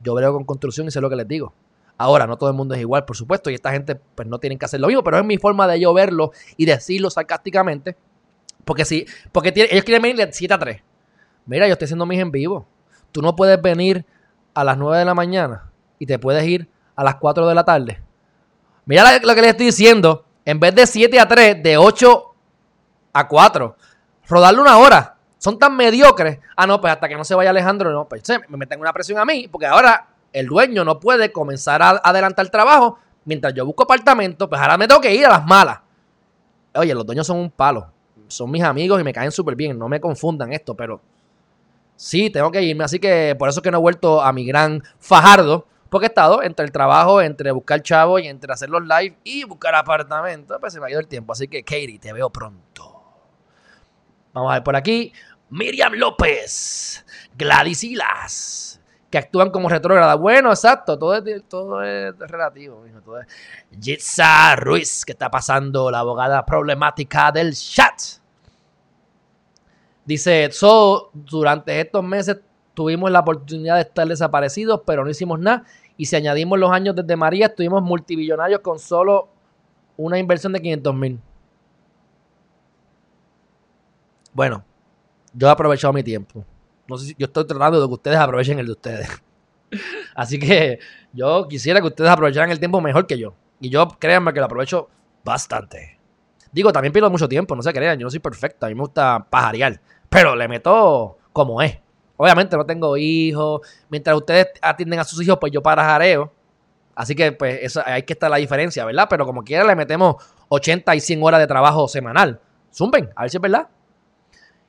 Speaker 1: Yo veo con construcción y sé lo que les digo. Ahora, no todo el mundo es igual, por supuesto, y esta gente pues no tienen que hacer lo mismo, pero es mi forma de yo verlo y decirlo sarcásticamente. Porque si, porque ellos quieren venir de 7 a 3. Mira, yo estoy haciendo mis en vivo. Tú no puedes venir a las 9 de la mañana y te puedes ir a las 4 de la tarde. Mira lo que les estoy diciendo en vez de 7 a 3, de 8 a 4, rodarle una hora. Son tan mediocres. Ah, no, pues hasta que no se vaya Alejandro, no, pues me meten una presión a mí, porque ahora el dueño no puede comenzar a adelantar el trabajo mientras yo busco apartamento, pues ahora me tengo que ir a las malas. Oye, los dueños son un palo. Son mis amigos y me caen súper bien. No me confundan esto, pero sí, tengo que irme. Así que por eso es que no he vuelto a mi gran Fajardo porque he estado entre el trabajo, entre buscar chavo y entre hacer los live y buscar apartamento. Pues se me ha ido el tiempo. Así que, Katie, te veo pronto. Vamos a ver por aquí. Miriam López. Gladys Hilas. Que actúan como retrógrada. Bueno, exacto. Todo es, todo es relativo. Todo Jitsa Ruiz. Que está pasando la abogada problemática del chat. Dice, so, durante estos meses tuvimos la oportunidad de estar desaparecidos, pero no hicimos nada. Y si añadimos los años desde María, estuvimos multimillonarios con solo una inversión de 500 mil. Bueno, yo he aprovechado mi tiempo. No sé si, yo estoy tratando de que ustedes aprovechen el de ustedes. Así que yo quisiera que ustedes aprovecharan el tiempo mejor que yo. Y yo, créanme que lo aprovecho bastante. Digo, también pierdo mucho tiempo, no se crean, yo no soy perfecto, a mí me gusta pajarear. Pero le meto como es. Obviamente no tengo hijos. Mientras ustedes atienden a sus hijos, pues yo para jareo. Así que pues eso, hay que estar la diferencia, ¿verdad? Pero como quiera le metemos 80 y 100 horas de trabajo semanal. Zumben, a ver si es verdad.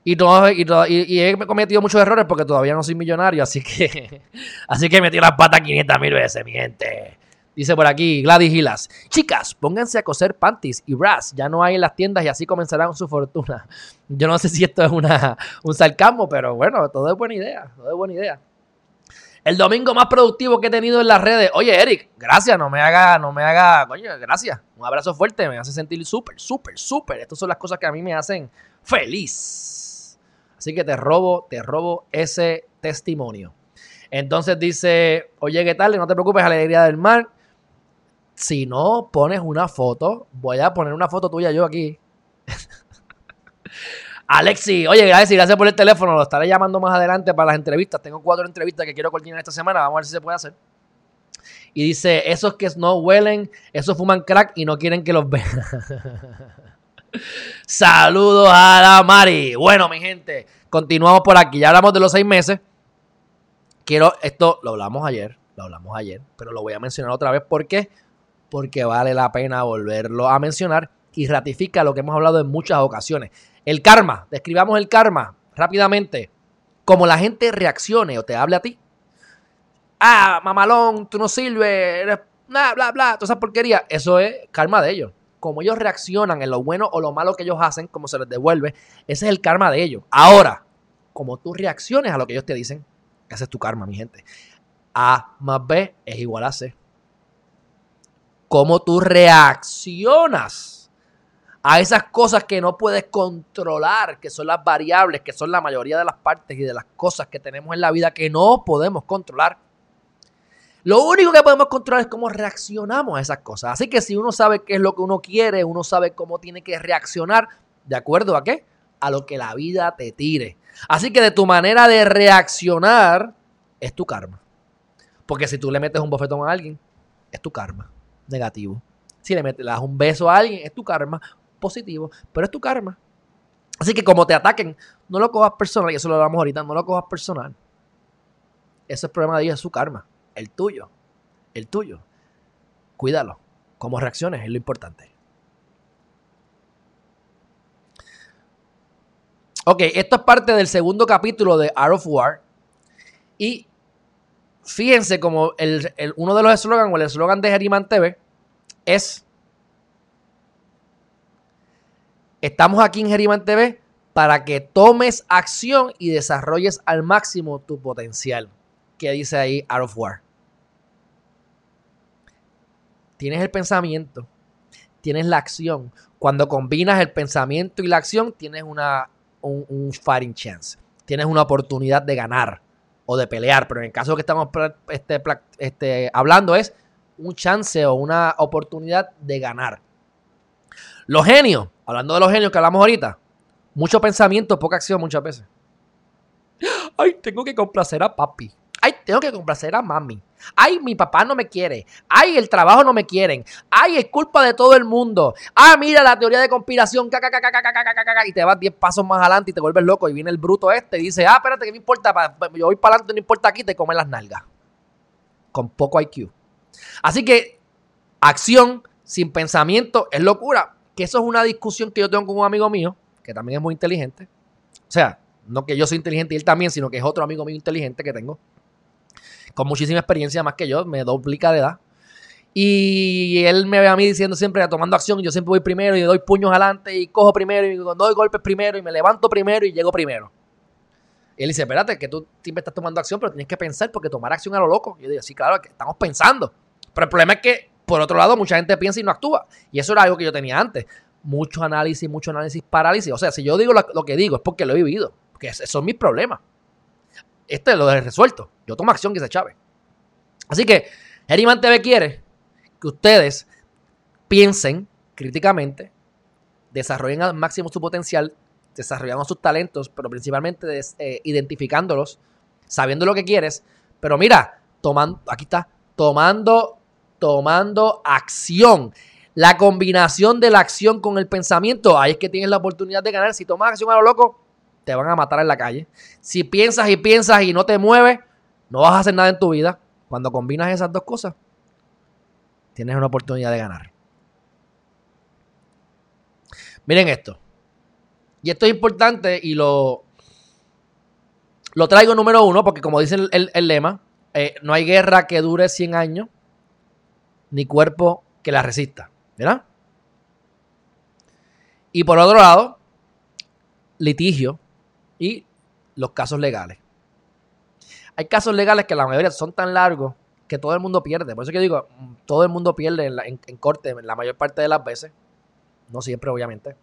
Speaker 1: Y, todo, y, he cometido muchos errores porque todavía no soy millonario, así que así que metí las patas 500 mil veces, mi gente. Dice por aquí Gladys Hilas. Chicas, pónganse a coser panties y bras. Ya no hay en las tiendas y así comenzarán su fortuna. Yo no sé si esto es una, un sarcasmo, pero bueno, todo es buena idea. Todo es buena idea. El domingo más productivo que he tenido en las redes. Oye, Eric, gracias, no me haga, no me haga, coño, gracias. Un abrazo fuerte, me hace sentir súper, súper, súper. Estas son las cosas que a mí me hacen feliz. Así que te robo, te robo ese testimonio. Entonces dice, oye, ¿qué tal? No te preocupes, alegría del mar. Si no pones una foto, voy a poner una foto tuya yo aquí. Alexi, oye, Alexi, gracias por el teléfono. Lo estaré llamando más adelante para las entrevistas. Tengo cuatro entrevistas que quiero coordinar esta semana. Vamos a ver si se puede hacer. Y dice, esos que no huelen, esos fuman crack y no quieren que los vean. Saludos a la Mari. Bueno, mi gente, continuamos por aquí. Ya hablamos de los seis meses. Quiero, esto lo hablamos ayer, lo hablamos ayer, pero lo voy a mencionar otra vez. ¿Por qué? Porque vale la pena volverlo a mencionar y ratifica lo que hemos hablado en muchas ocasiones. El karma, describamos el karma rápidamente. Como la gente reaccione o te hable a ti. Ah, mamalón, tú no sirves, eres bla, bla, bla, toda esa porquería. Eso es karma de ellos. Como ellos reaccionan en lo bueno o lo malo que ellos hacen, como se les devuelve, ese es el karma de ellos. Ahora, como tú reacciones a lo que ellos te dicen, ese es tu karma, mi gente. A más B es igual a C. Cómo tú reaccionas a esas cosas que no puedes controlar, que son las variables, que son la mayoría de las partes y de las cosas que tenemos en la vida que no podemos controlar. Lo único que podemos controlar es cómo reaccionamos a esas cosas. Así que si uno sabe qué es lo que uno quiere, uno sabe cómo tiene que reaccionar, ¿de acuerdo a qué? A lo que la vida te tire. Así que de tu manera de reaccionar es tu karma. Porque si tú le metes un bofetón a alguien, es tu karma negativo. Si le, metes, le das un beso a alguien, es tu karma positivo, pero es tu karma. Así que como te ataquen, no lo cojas personal, y eso lo hablamos ahorita, no lo cojas personal. Ese es el problema de ellos, es su karma, el tuyo, el tuyo. Cuídalo. Cómo reacciones es lo importante. Ok, esto es parte del segundo capítulo de Art of War. Y fíjense como el, uno de los eslogans o el eslogan de Geriman TV es Estamos aquí en Geriman TV para que tomes acción y desarrolles al máximo tu potencial. Que dice ahí Out of War. Tienes el pensamiento, tienes la acción. Cuando combinas el pensamiento y la acción, tienes una, un, fighting chance. Tienes una oportunidad de ganar o de pelear. Pero en el caso que estamos este, este, hablando es un chance o una oportunidad de ganar. Los genios, hablando de los genios que hablamos ahorita, mucho pensamiento, poca acción muchas veces. Ay, tengo que complacer a papi. Ay, tengo que complacer a mami. Ay, mi papá no me quiere. Ay, el trabajo no me quieren. Ay, es culpa de todo el mundo. Ah, mira la teoría de conspiración. Y te vas 10 pasos más adelante y te vuelves loco. Y viene el bruto este y dice, ah, espérate, ¿qué me importa? Yo voy para adelante, no importa aquí, te comen las nalgas. Con poco IQ. Así que acción sin pensamiento es locura que eso es una discusión que yo tengo con un amigo mío, que también es muy inteligente. O sea, no que yo soy inteligente y él también, sino que es otro amigo mío inteligente que tengo, con muchísima experiencia más que yo, me duplica de edad. Y él me ve a mí diciendo siempre, tomando acción, yo siempre voy primero y doy puños adelante y cojo primero y doy golpes primero y me levanto primero y llego primero. Y él dice, espérate, que tú siempre estás tomando acción, pero tienes que pensar porque tomar acción a lo loco. Y yo digo, sí, claro, que estamos pensando. Pero el problema es que por otro lado, mucha gente piensa y no actúa. Y eso era algo que yo tenía antes. Mucho análisis, mucho análisis, parálisis. O sea, si yo digo lo, que digo es porque lo he vivido. Porque esos son mis problemas. Este lo he resuelto. Yo tomo acción que se chave. Así que, Geriman TV quiere que ustedes piensen críticamente, desarrollen al máximo su potencial, desarrollando sus talentos, pero principalmente eh, identificándolos, sabiendo lo que quieres. Pero mira, tomando, aquí está, tomando tomando acción. La combinación de la acción con el pensamiento, ahí es que tienes la oportunidad de ganar. Si tomas acción a lo loco, te van a matar en la calle. Si piensas y piensas y no te mueves, no vas a hacer nada en tu vida. Cuando combinas esas dos cosas, tienes una oportunidad de ganar. Miren esto. Y esto es importante y lo, lo traigo número uno porque como dice el, lema, eh, no hay guerra que dure 100 años ni cuerpo que la resista. ¿Verdad? Y por otro lado, litigio y los casos legales. hay casos legales que la mayoría son tan largos que todo el mundo pierde. Por eso que digo, todo el mundo pierde en, en corte la mayor parte de las veces. No siempre, obviamente.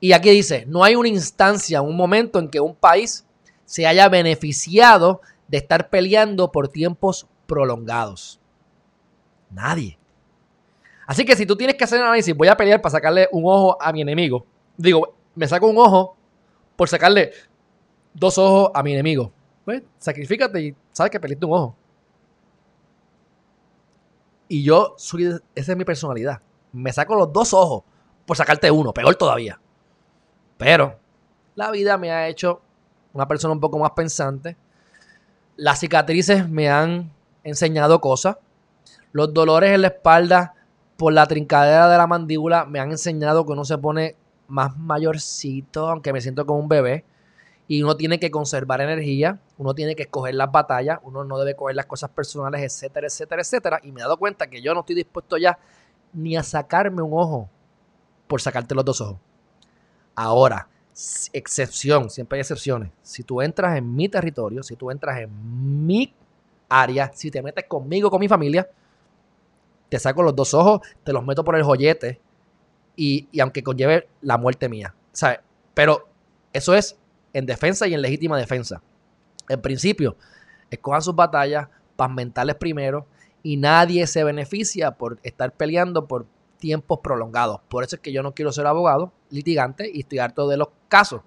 Speaker 1: Y aquí dice, no hay una instancia, un momento en que un país se haya beneficiado de estar peleando por tiempos prolongados. Nadie. Así que si tú tienes que hacer un análisis, voy a pelear para sacarle un ojo a mi enemigo. Digo, me saco un ojo por sacarle dos ojos a mi enemigo. Pues, sacrifícate y sabes que perdiste un ojo. Y yo soy, esa es mi personalidad. Me saco los dos ojos por sacarte uno, peor todavía. Pero la vida me ha hecho una persona un poco más pensante. Las cicatrices me han enseñado cosas. Los dolores en la espalda por la trincadera de la mandíbula me han enseñado que uno se pone más mayorcito, aunque me siento como un bebé. Y uno tiene que conservar energía, uno tiene que escoger las batallas, uno no debe coger las cosas personales, etcétera, etcétera, etcétera. Y me he dado cuenta que yo no estoy dispuesto ya ni a sacarme un ojo por sacarte los dos ojos. Ahora, excepción, siempre hay excepciones. Si tú entras en mi territorio, si tú entras en mi área, si te metes conmigo, con mi familia, te saco los dos ojos, te los meto por el joyete y, aunque conlleve la muerte mía. ¿Sabes? Pero eso es en defensa y en legítima defensa. En principio, escojan sus batallas, paz mentales primero, y nadie se beneficia por estar peleando por tiempos prolongados. Por eso es que yo no quiero ser abogado, litigante y estoy harto de los casos.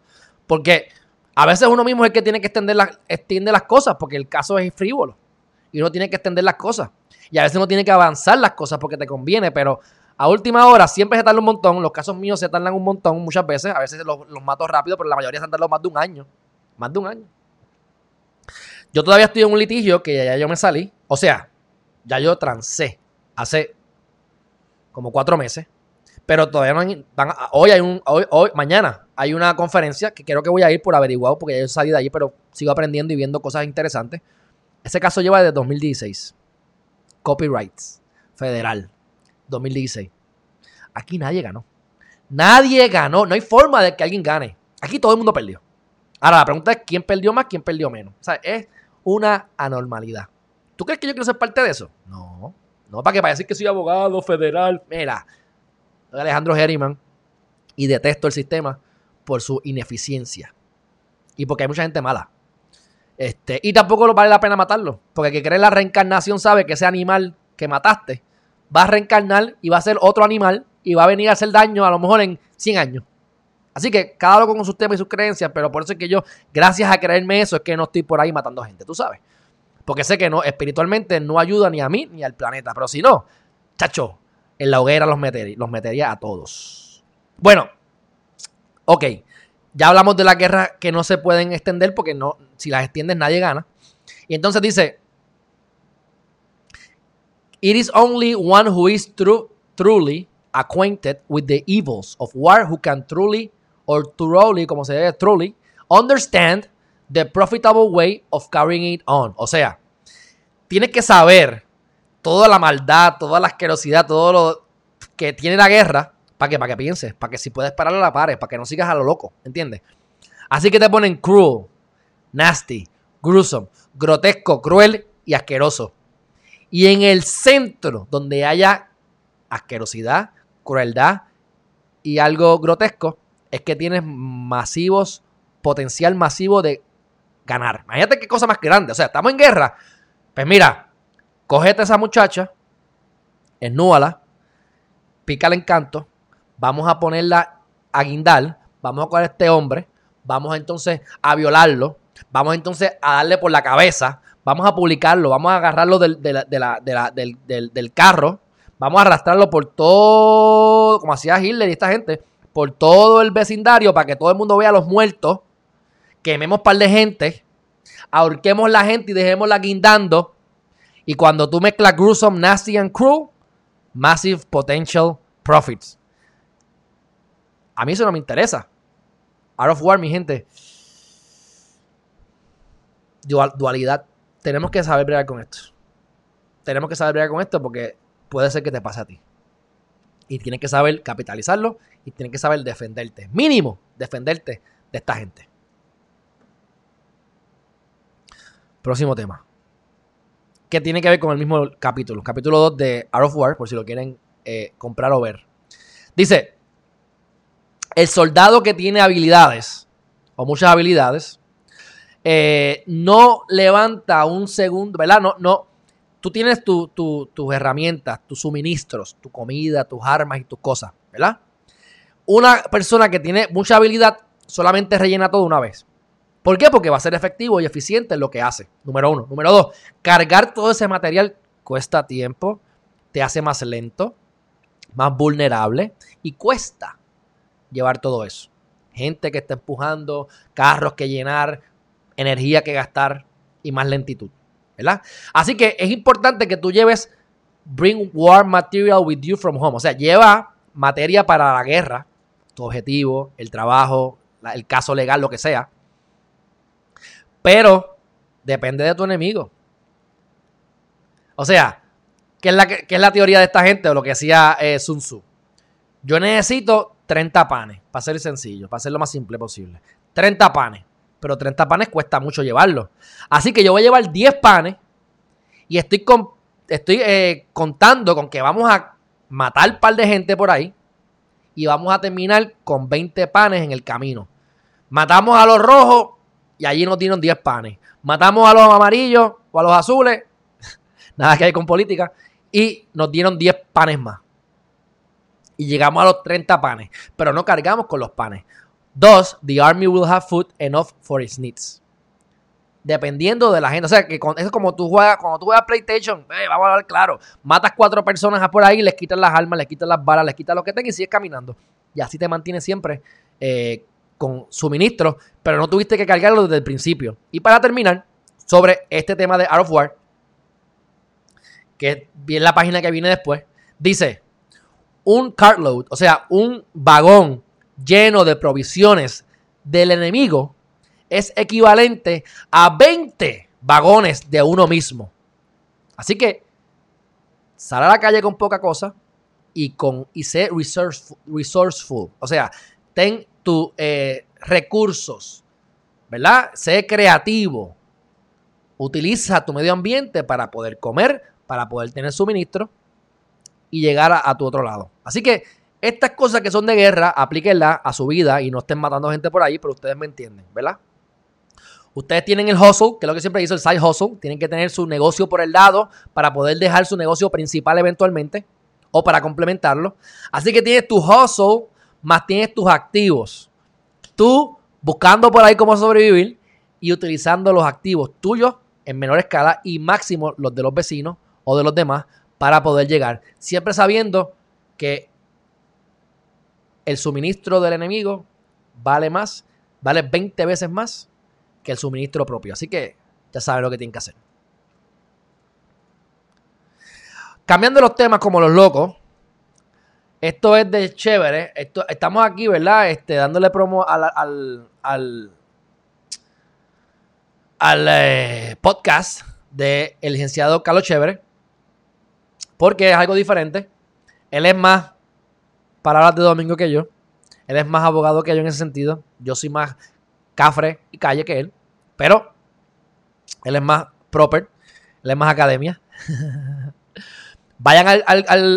Speaker 1: Porque a veces uno mismo es el que tiene que extender las, extiende las cosas porque el caso es frívolo y uno tiene que extender las cosas. Y a veces uno tiene que avanzar las cosas porque te conviene, pero a última hora siempre se tarda un montón. Los casos míos se tardan un montón muchas veces. A veces los, mato rápido, pero la mayoría se han tardado más de un año. Más de un año. Yo todavía estoy en un litigio que ya yo me salí. O sea, ya yo trancé hace como cuatro meses, pero todavía no hoy hay un, hoy, hoy, mañana hay una conferencia que creo que voy a ir por averiguado porque ya yo salí de allí, pero sigo aprendiendo y viendo cosas interesantes. Ese caso lleva desde 2016. Copyrights, federal, 2016. Aquí nadie ganó. Nadie ganó. No hay forma de que alguien gane. Aquí todo el mundo perdió. Ahora la pregunta es quién perdió más, quién perdió menos. O sea, es una anormalidad. ¿Tú crees que yo quiero ser parte de eso? No. No para que para decir que soy abogado federal. Mira, Alejandro Herriman y detesto el sistema por su ineficiencia. Y porque hay mucha gente mala. Este, y tampoco vale la pena matarlo. Porque el que cree en la reencarnación sabe que ese animal que mataste va a reencarnar y va a ser otro animal y va a venir a hacer daño a lo mejor en 100 años. Así que cada uno con sus temas y sus creencias, pero por eso es que yo, gracias a creerme eso, es que no estoy por ahí matando gente, tú sabes. Porque sé que no, espiritualmente no ayuda ni a mí ni al planeta. Pero si no, chacho, en la hoguera los metería, los metería a todos. Bueno, ok. Ya hablamos de la guerra que no se pueden extender porque no, si las extiendes nadie gana. Y entonces dice, It is only one who is truly acquainted with the evils of war who can truly, or truly, como se dice, truly, understand the profitable way of carrying it on. O sea, tienes que saber toda la maldad, toda la asquerosidad, todo lo que tiene la guerra para que, para que pienses, para que si puedes pararla la pares, para que no sigas a lo loco, ¿entiendes? Así que te ponen cruel, nasty, gruesome, grotesco, cruel y asqueroso. Y en el centro, donde haya asquerosidad, crueldad y algo grotesco, es que tienes masivos, potencial masivo de ganar. Imagínate qué cosa más grande. O sea, estamos en guerra. Pues mira, cógete a esa muchacha, esnúala, pícale en canto, vamos a ponerla a guindar, vamos a coger a este hombre, vamos entonces a violarlo, vamos entonces a darle por la cabeza, vamos a publicarlo, vamos a agarrarlo del, del, carro, vamos a arrastrarlo por todo, como hacía Hitler y esta gente, por todo el vecindario para que todo el mundo vea a los muertos quememos par de gente, ahorquemos la gente y dejémosla guindando. Y cuando tú mezclas gruesome, nasty and cruel, massive potential profits. A mí eso no me interesa. Out of War, mi gente. dualidad. Tenemos que saber bregar con esto. Tenemos que saber bregar con esto porque puede ser que te pase a ti. Y tienes que saber capitalizarlo y tienes que saber defenderte. Mínimo, defenderte de esta gente. Próximo tema. Que tiene que ver con el mismo capítulo. Capítulo 2 de Art of War, por si lo quieren eh, comprar o ver. Dice, el soldado que tiene habilidades, o muchas habilidades, eh, no levanta un segundo, ¿verdad? No, no. Tú tienes tus herramientas, tus suministros, tu comida, tus armas y tus cosas, ¿verdad? Una persona que tiene mucha habilidad solamente rellena todo una vez. ¿Por qué? Porque va a ser efectivo y eficiente en lo que hace. Número uno. Número dos, cargar todo ese material cuesta tiempo, te hace más lento, más vulnerable y cuesta llevar todo eso. Gente que está empujando, carros que llenar, energía que gastar y más lentitud. ¿Verdad? Así que es importante que tú lleves bring war material with you from home. O sea, lleva materia para la guerra, tu objetivo, el trabajo, el caso legal, lo que sea. Pero depende de tu enemigo. O sea, ¿qué es la, es la teoría de esta gente o lo que decía eh, Sun Tzu? Yo necesito 30 panes, para ser sencillo, para ser lo más simple posible. 30 panes, pero 30 panes cuesta mucho llevarlo. Así que yo voy a llevar 10 panes y estoy, con, estoy eh, contando con que vamos a matar un par de gente por ahí y vamos a terminar con 20 panes en el camino. Matamos a los rojos y allí nos dieron 10 panes. Matamos a los amarillos o a los azules, nada que ver con política, y nos dieron 10 panes más. Y llegamos a los 30 panes, pero no cargamos con los panes. Dos, the army will have food enough for its needs. Dependiendo de la gente. O sea, que es como tú juegas, cuando tú juegas PlayStation, vamos a hablar claro. Matas cuatro personas por ahí, les quitas las armas, les quitas las balas, les quitas lo que tengan y sigues caminando. Y así te mantienes siempre eh, con suministro, pero no tuviste que cargarlo desde el principio. Y para terminar, sobre este tema de Art of War, que es la página que viene después, dice, un cartload, o sea, un vagón lleno de provisiones del enemigo, es equivalente a 20 vagones de uno mismo. Así que, sal a la calle con poca cosa y, con, y sé resourceful. O sea, ten tus eh, recursos, ¿verdad? Sé creativo. Utiliza tu medio ambiente para poder comer, para poder tener suministro y llegar a, tu otro lado. Así que estas cosas que son de guerra, aplíquenlas a su vida y no estén matando gente por ahí, pero ustedes me entienden, ¿verdad? Ustedes tienen el hustle, que es lo que siempre hizo el side hustle. Tienen que tener su negocio por el lado para poder dejar su negocio principal eventualmente o para complementarlo. Así que tienes tu hustle más tienes tus activos. Tú buscando por ahí cómo sobrevivir y utilizando los activos tuyos en menor escala y máximo los de los vecinos o de los demás para poder llegar. Siempre sabiendo que el suministro del enemigo vale más, vale 20 veces más que el suministro propio. Así que ya saben lo que tienen que hacer. Cambiando los temas como los locos, esto es de chévere. Esto, estamos aquí, ¿verdad? Este, dándole promo al, al, al, eh, podcast del licenciado Carlos Chévere. Porque es algo diferente. Él es más palabras de domingo que yo. Él es más abogado que yo en ese sentido. Yo soy más cafre y calle que él. Pero él es más proper. Él es más academia. Vayan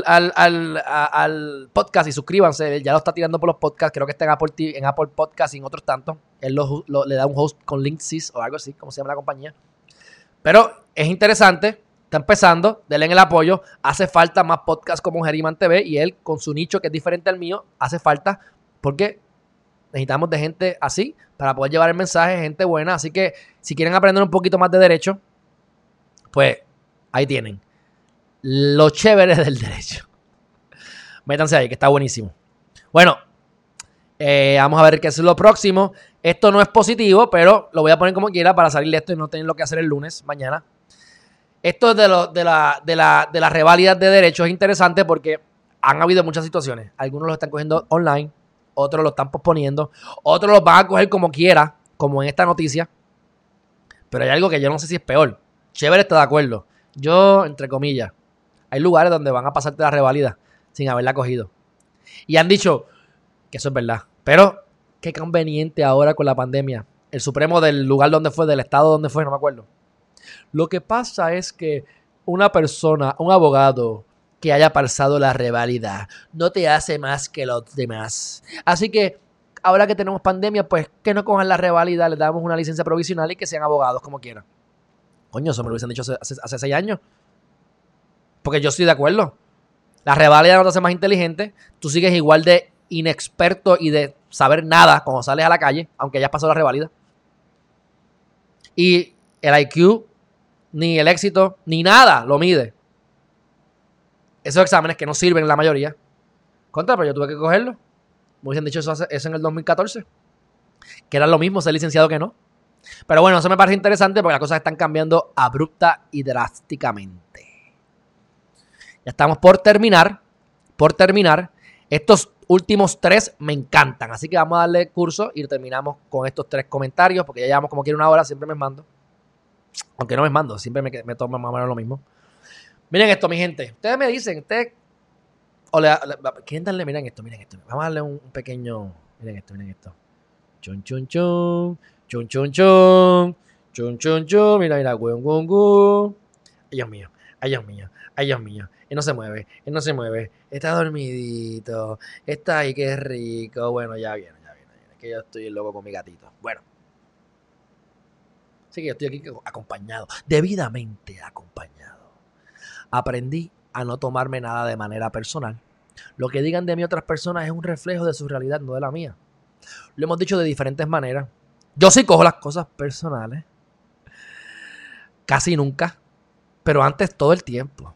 Speaker 1: al, podcast y suscríbanse. Él ya lo está tirando por los podcasts. Creo que está en Apple, en Apple Podcast y en otros tantos. Él le da un host con Linksys o algo así, como se llama la compañía. Pero es interesante. Está empezando. Denle el apoyo. Hace falta más podcasts como Geriman TV. Y él, con su nicho que es diferente al mío, hace falta. Porque necesitamos de gente así para poder llevar el mensaje. Gente buena. Así que si quieren aprender un poquito más de derecho, pues ahí tienen los chéveres del derecho. Métanse ahí, que está buenísimo. Bueno, eh, vamos a ver qué es lo próximo. Esto no es positivo, pero lo voy a poner como quiera para salir de esto y no tener lo que hacer el lunes, mañana. Esto de, lo, de, la, de, la, de las reválidas de derechos es interesante porque han habido muchas situaciones. Algunos los están cogiendo online, otros lo están posponiendo, otros los van a coger como quiera, como en esta noticia. Pero hay algo que yo no sé si es peor. Chévere está de acuerdo. Yo, entre comillas, hay lugares donde van a pasarte la revalida sin haberla cogido. Y han dicho que eso es verdad. Pero qué conveniente ahora con la pandemia. El Supremo del lugar donde fue, del estado donde fue, no me acuerdo. Lo que pasa es que una persona, un abogado que haya pasado la revalida, no te hace más que los demás. Así que ahora que tenemos pandemia, pues que no cojan la revalida, les damos una licencia provisional y que sean abogados como quieran. Coño, eso me lo hubiesen dicho hace, hace seis años. Porque yo estoy de acuerdo. La revalida no te hace más inteligente. Tú sigues igual de inexperto y de saber nada cuando sales a la calle, aunque hayas pasado la revalida. Y el IQ, ni el éxito, ni nada lo mide. Esos exámenes que no sirven en la mayoría. Contra, pero yo tuve que cogerlo. Me hubiesen dicho eso, eso en el 2014. Que era lo mismo ser licenciado que no. Pero bueno, eso me parece interesante porque las cosas están cambiando abrupta y drásticamente. Ya estamos por terminar. Por terminar. Estos últimos tres me encantan. Así que vamos a darle curso y terminamos con estos tres comentarios. Porque ya llevamos como quiera una hora. Siempre me mando. Aunque no me mando. Siempre me, me toma más o menos lo mismo. Miren esto, mi gente. Ustedes me dicen. Ustedes. O le, ¿Quieren darle? Miren esto, miren esto. Vamos a darle un, pequeño. Miren esto, miren esto. Chun, chun, chun. Chun, chun, chun. Chun, chun, chun. Mira, mira. Gun, gun. Ay, Dios mío. Ay, Dios mío. Ay, Dios mío. Él no se mueve. Él no se mueve. Está dormidito. Está ahí, qué rico. Bueno, ya viene, ya viene. Es que yo estoy loco con mi gatito. Bueno. Así que yo estoy aquí acompañado. Debidamente acompañado. Aprendí a no tomarme nada de manera personal. Lo que digan de mí otras personas es un reflejo de su realidad, no de la mía. Lo hemos dicho de diferentes maneras. Yo sí cojo las cosas personales. Casi nunca. Pero antes todo el tiempo.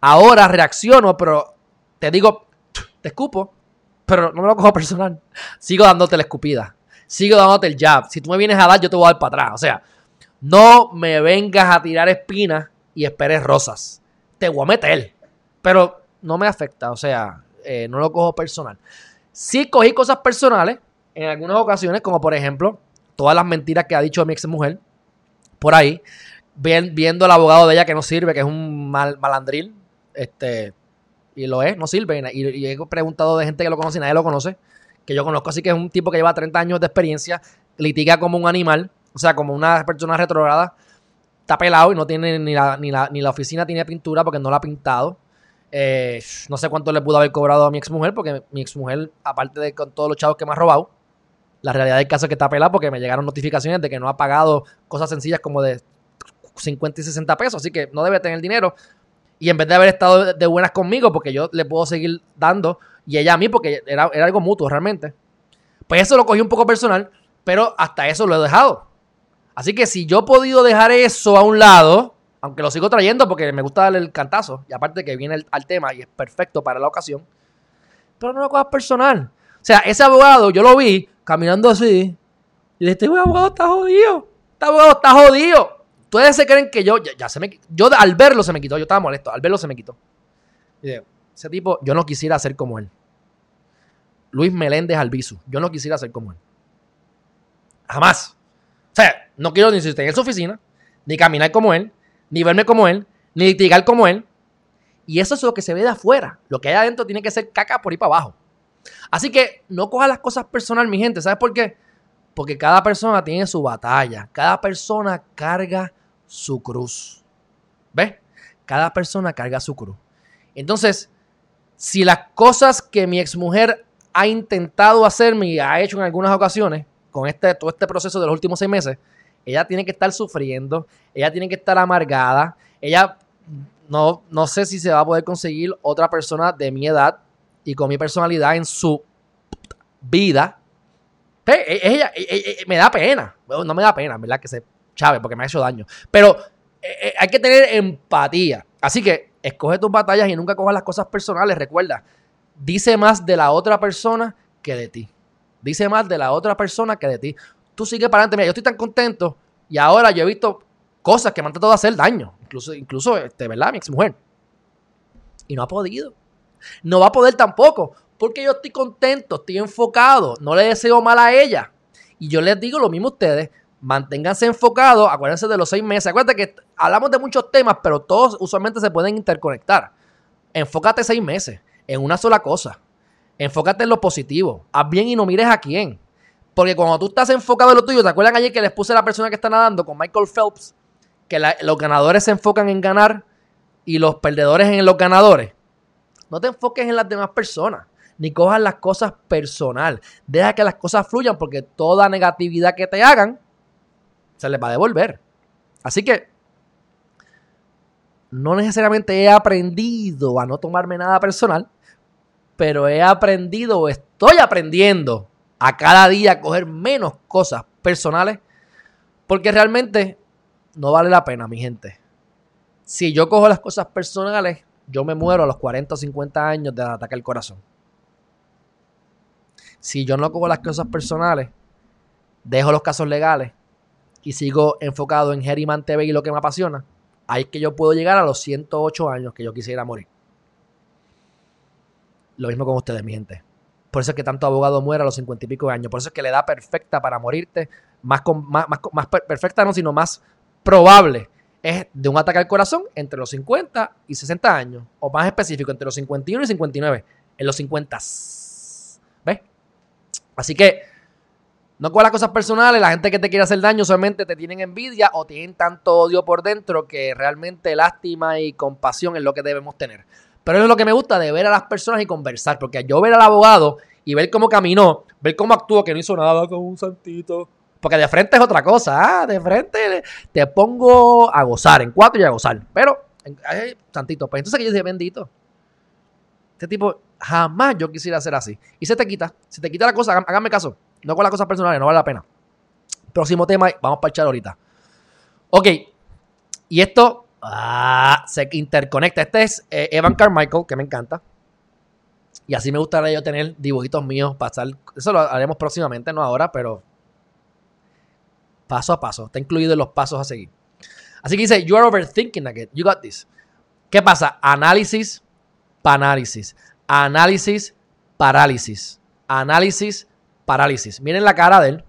Speaker 1: Ahora reacciono, pero te digo, te escupo, pero no me lo cojo personal. Sigo dándote la escupida. Sigo dándote el jab. Si tú me vienes a dar, yo te voy a dar para atrás. O sea, no me vengas a tirar espinas y esperes rosas. Te voy a meter. Pero no me afecta. O sea, eh, no lo cojo personal. Sí cogí cosas personales en algunas ocasiones, como por ejemplo, todas las mentiras que ha dicho mi ex mujer por ahí, viendo al abogado de ella que no sirve, que es un mal, malandril, este, y lo es, no sirve. Y, he preguntado de gente que lo conoce y nadie lo conoce, que yo conozco, así que es un tipo que lleva 30 años de experiencia, litiga como un animal, o sea, como una persona retrograda, está pelado y no tiene ni la, ni la, ni la oficina tiene pintura porque no la ha pintado. Eh, no sé cuánto le pudo haber cobrado a mi exmujer, porque mi exmujer, aparte de con todos los chavos que me ha robado, la realidad del caso es que está pelado porque me llegaron notificaciones de que no ha pagado cosas sencillas como de 50 y 60 pesos, así que no debe tener dinero. Y en vez de haber estado de buenas conmigo, porque yo le puedo seguir dando, y ella a mí, porque era, era algo mutuo realmente, pues eso lo cogí un poco personal, pero hasta eso lo he dejado. Así que si yo he podido dejar eso a un lado, aunque lo sigo trayendo porque me gusta darle el cantazo, y aparte que viene al tema y es perfecto para la ocasión, pero no lo cojas personal. O sea, ese abogado, yo lo vi caminando así, y le dije, este abogado está jodido, este abogado está jodido. Ustedes se creen que yo, ya, se me, yo al verlo se me quitó, yo estaba molesto, al verlo se me quitó. Y ese tipo, yo no quisiera ser como él. Luis Meléndez Albizu, yo no quisiera ser como él. Jamás. O sea, no quiero ni estar en su oficina, ni caminar como él, ni verme como él, ni litigar como él. Y eso es lo que se ve de afuera. Lo que hay adentro tiene que ser caca por ahí para abajo. Así que no coja las cosas personal, mi gente. ¿Sabes por qué? Porque cada persona tiene su batalla. Cada persona carga su cruz. ¿Ves? Cada persona carga su cruz. Entonces, si las cosas que mi exmujer ha intentado hacerme y ha hecho en algunas ocasiones, con este, todo este proceso de los últimos seis meses, ella tiene que estar sufriendo, ella tiene que estar amargada, ella no, no sé si se va a poder conseguir otra persona de mi edad y con mi personalidad en su vida e, ella, e, e, me da pena. No me da pena, ¿verdad? Que se chave porque me ha hecho daño. Pero hay que tener empatía. Así que escoge tus batallas y nunca cojas las cosas personales. Recuerda, dice más de la otra persona que de ti. Dice más de la otra persona que de ti. Tú sigue para adelante. Mira, yo estoy tan contento y ahora yo he visto cosas que me han tratado de hacer daño. Incluso, incluso este, ¿verdad? Mi ex mujer. Y no ha podido. No va a poder tampoco. Porque yo estoy contento, estoy enfocado, no le deseo mal a ella. Y yo les digo lo mismo a ustedes, manténganse enfocados, acuérdense de los seis meses. Acuérdate que hablamos de muchos temas, pero todos usualmente se pueden interconectar. Enfócate seis meses en una sola cosa. Enfócate en lo positivo. Haz bien y no mires a quién. Porque cuando tú estás enfocado en lo tuyo, ¿te acuerdan ayer que les puse a la persona que está nadando con Michael Phelps? que los ganadores se enfocan en ganar y los perdedores en los ganadores. No te enfoques en las demás personas, ni cojas las cosas personal. Deja que las cosas fluyan porque toda negatividad que te hagan se les va a devolver. Así que no necesariamente he aprendido a no tomarme nada personal, pero he aprendido o estoy aprendiendo a cada día a coger menos cosas personales porque realmente no vale la pena, mi gente. Si yo cojo las cosas personales, yo me muero a los 40 o 50 años de ataque al corazón. Si yo no cojo las cosas personales, dejo los casos legales y sigo enfocado en Geriman TV y lo que me apasiona, ahí que yo puedo llegar a los 108 años que yo quisiera morir. Lo mismo con ustedes, mi gente. Por eso es que tanto abogado muere a los 50 y pico de años. Por eso es que le da perfecta para morirte. Más, más, más perfecta no, sino más probable es de un ataque al corazón entre los 50 y 60 años. O más específico, entre los 51 y 59. En los 50. ¿Ves? Así que no con las cosas personales. La gente que te quiere hacer daño solamente te tienen envidia o tienen tanto odio por dentro que realmente lástima y compasión es lo que debemos tener. Pero eso es lo que me gusta de ver a las personas y conversar. Porque yo ver al abogado y ver cómo caminó, ver cómo actuó, que no hizo nada con un santito. Porque de frente es otra cosa. Ah, de frente te pongo a gozar, en cuatro y a gozar. Pero, ay, santito, pues entonces que yo dije, bendito. Este tipo, jamás yo quisiera ser así. Y se te quita. Se te quita la cosa, háganme caso. No con las cosas personales, no vale la pena. Próximo tema, vamos para el chat ahorita. Ok. Y esto Ah, se interconecta. Este es eh, Evan Carmichael, que me encanta. Y así me gustaría yo tener dibujitos míos pasar. Eso lo haremos próximamente, no ahora, pero paso a paso. Está incluido en los pasos a seguir. Así que dice, you are overthinking again. You got this. ¿Qué pasa? Análisis, parálisis. Análisis, parálisis. Análisis, parálisis. Miren la cara de él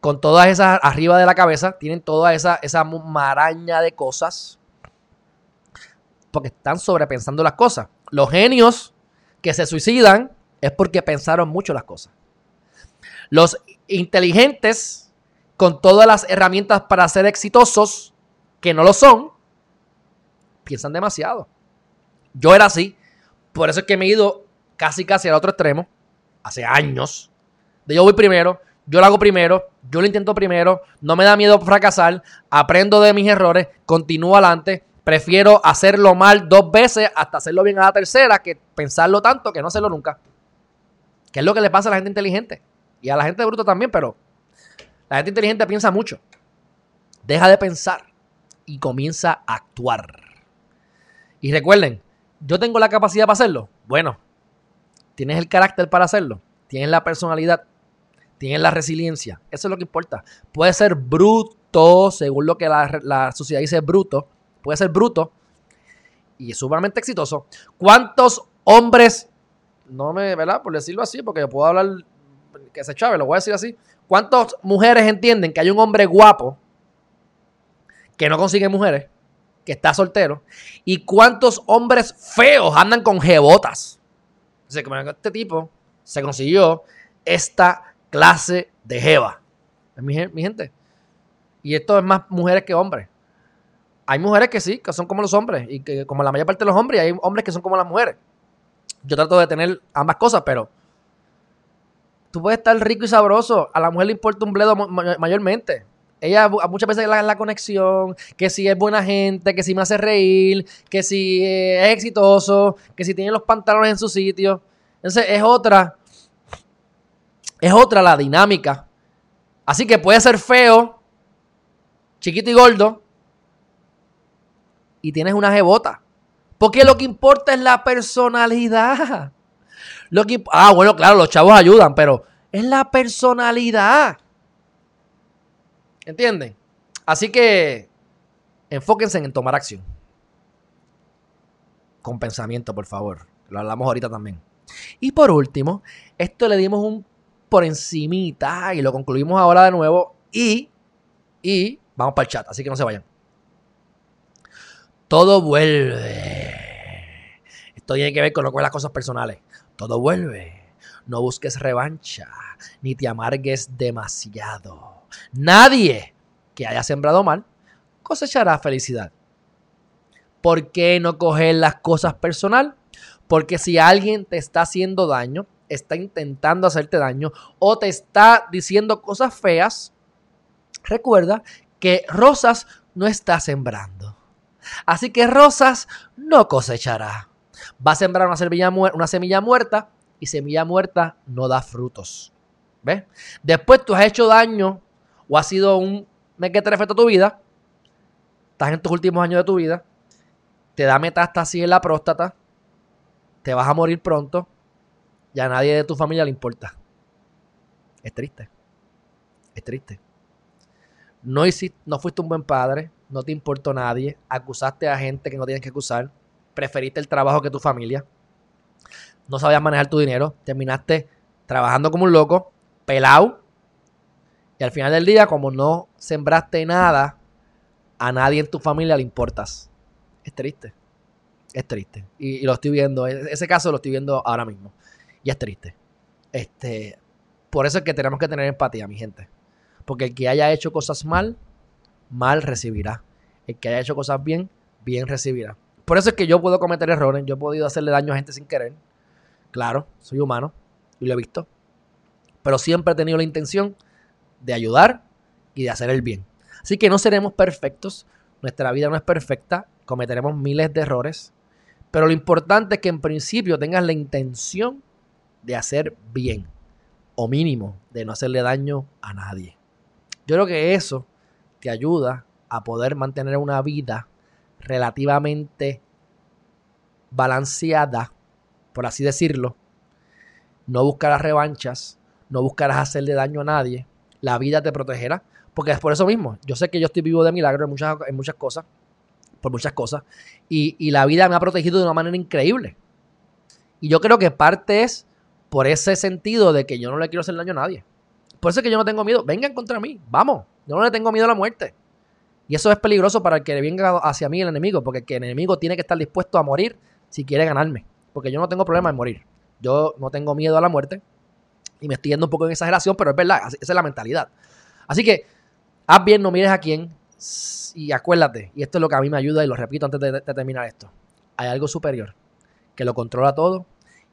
Speaker 1: con todas esas arriba de la cabeza, tienen toda esa, esa maraña de cosas, porque están sobrepensando las cosas. Los genios que se suicidan es porque pensaron mucho las cosas. Los inteligentes, con todas las herramientas para ser exitosos, que no lo son, piensan demasiado. Yo era así, por eso es que me he ido casi casi al otro extremo, hace años, de yo voy primero, yo lo hago primero, yo lo intento primero, no me da miedo fracasar, aprendo de mis errores, continúo adelante, prefiero hacerlo mal dos veces hasta hacerlo bien a la tercera que pensarlo tanto que no hacerlo nunca. Que es lo que le pasa a la gente inteligente y a la gente bruta también, pero la gente inteligente piensa mucho. Deja de pensar y comienza a actuar. Y recuerden, yo tengo la capacidad para hacerlo. Bueno, tienes el carácter para hacerlo, tienes la personalidad, tienen la resiliencia. Eso es lo que importa. Puede ser bruto, según lo que la, sociedad dice bruto. Puede ser bruto y es sumamente exitoso. ¿Cuántos hombres, no me, ¿verdad? Por decirlo así, porque puedo hablar que se chave, lo voy a decir así. ¿Cuántas mujeres entienden que hay un hombre guapo que no consigue mujeres, que está soltero? ¿Y cuántos hombres feos andan con jebotas? Dice que este tipo se consiguió esta clase de jeva. Mi, mi gente. Y esto es más mujeres que hombres. Hay mujeres que sí, que son como los hombres, y que como la mayor parte de los hombres, hay hombres que son como las mujeres. Yo trato de tener ambas cosas, pero tú puedes estar rico y sabroso. A la mujer le importa un bledo mayormente. Ella muchas veces la, la conexión, que si es buena gente, que si me hace reír, que si es exitoso, que si tiene los pantalones en su sitio. Entonces es otra es otra la dinámica. Así que puede ser feo, chiquito y gordo, y tienes una jebota. Porque lo que importa es la personalidad. Lo que, ah, bueno, claro, los chavos ayudan, pero es la personalidad. ¿Entienden? Así que enfóquense en tomar acción. Con pensamiento, por favor. Lo hablamos ahorita también. Y por último, esto le dimos un por encimita y lo concluimos ahora de nuevo y, y vamos para el chat, así que no se vayan. Todo vuelve. Esto tiene que ver con lo que las cosas personales. Todo vuelve. No busques revancha, ni te amargues demasiado. Nadie que haya sembrado mal cosecharás felicidad. ¿Por qué no coger las cosas personal? Porque si alguien te está haciendo daño, está intentando hacerte daño o te está diciendo cosas feas, recuerda que rosas no está sembrando. Así que rosas no cosechará. Va a sembrar una semilla, una semilla muerta y semilla muerta no da frutos. ¿Ves? Después tú has hecho daño o has sido un mequetrefe a tu vida, estás en tus últimos años de tu vida, te da metástasis en la próstata, te vas a morir pronto y a nadie de tu familia le importa. Es triste. Es triste. No, hiciste, no fuiste un buen padre, no te importó nadie, acusaste a gente que no tienes que acusar, preferiste el trabajo que tu familia, no sabías manejar tu dinero, terminaste trabajando como un loco, pelado, y al final del día, como no sembraste nada, a nadie en tu familia le importas. Es triste. Es triste. Y, lo estoy viendo. E, ese caso lo estoy viendo ahora mismo. Y es triste. Este, por eso es que tenemos que tener empatía, mi gente. Porque el que haya hecho cosas mal, mal recibirá. El que haya hecho cosas bien, bien recibirá. Por eso es que yo puedo cometer errores. Yo he podido hacerle daño a gente sin querer. Claro, soy humano y lo he visto. Pero siempre he tenido la intención de ayudar y de hacer el bien. Así que no seremos perfectos. Nuestra vida no es perfecta. Cometeremos miles de errores. Pero lo importante es que en principio tengas la intención de hacer bien. O mínimo, de no hacerle daño a nadie. Yo creo que eso te ayuda a poder mantener una vida relativamente balanceada, por así decirlo. No buscarás revanchas, no buscarás hacerle daño a nadie. La vida te protegerá. Porque es por eso mismo. Yo sé que yo estoy vivo de milagro en muchas, en muchas cosas, por muchas cosas, y, y la vida me ha protegido de una manera increíble. Y yo creo que parte es por ese sentido de que yo no le quiero hacer daño a nadie. Por eso es que yo no tengo miedo. Vengan contra mí, vamos. Yo no le tengo miedo a la muerte. Y eso es peligroso para el que venga hacia mí el enemigo, porque el enemigo tiene que estar dispuesto a morir si quiere ganarme. Porque yo no tengo problema en morir. Yo no tengo miedo a la muerte. Y me estoy yendo un poco en exageración, pero es verdad, esa es la mentalidad. Así que, haz bien, no mires a quién. Y acuérdate, y esto es lo que a mí me ayuda, y lo repito antes de terminar esto. Hay algo superior que lo controla todo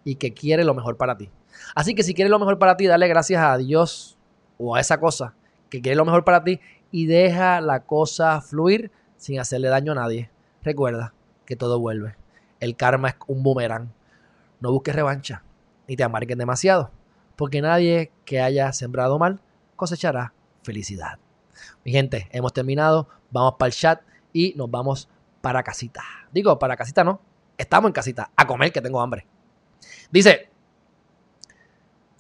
Speaker 1: y que quiere lo mejor para ti. Así que si quieres lo mejor para ti, dale gracias a Dios o a esa cosa que quiere lo mejor para ti y deja la cosa fluir sin hacerle daño a nadie. Recuerda que todo vuelve. El karma es un boomerang. No busques revancha ni te amarguen demasiado, porque nadie que haya sembrado mal cosechará felicidad. Mi gente, hemos terminado. Vamos para el chat y nos vamos para casita. Digo, para casita no. Estamos en casita. A comer que tengo hambre. Dice,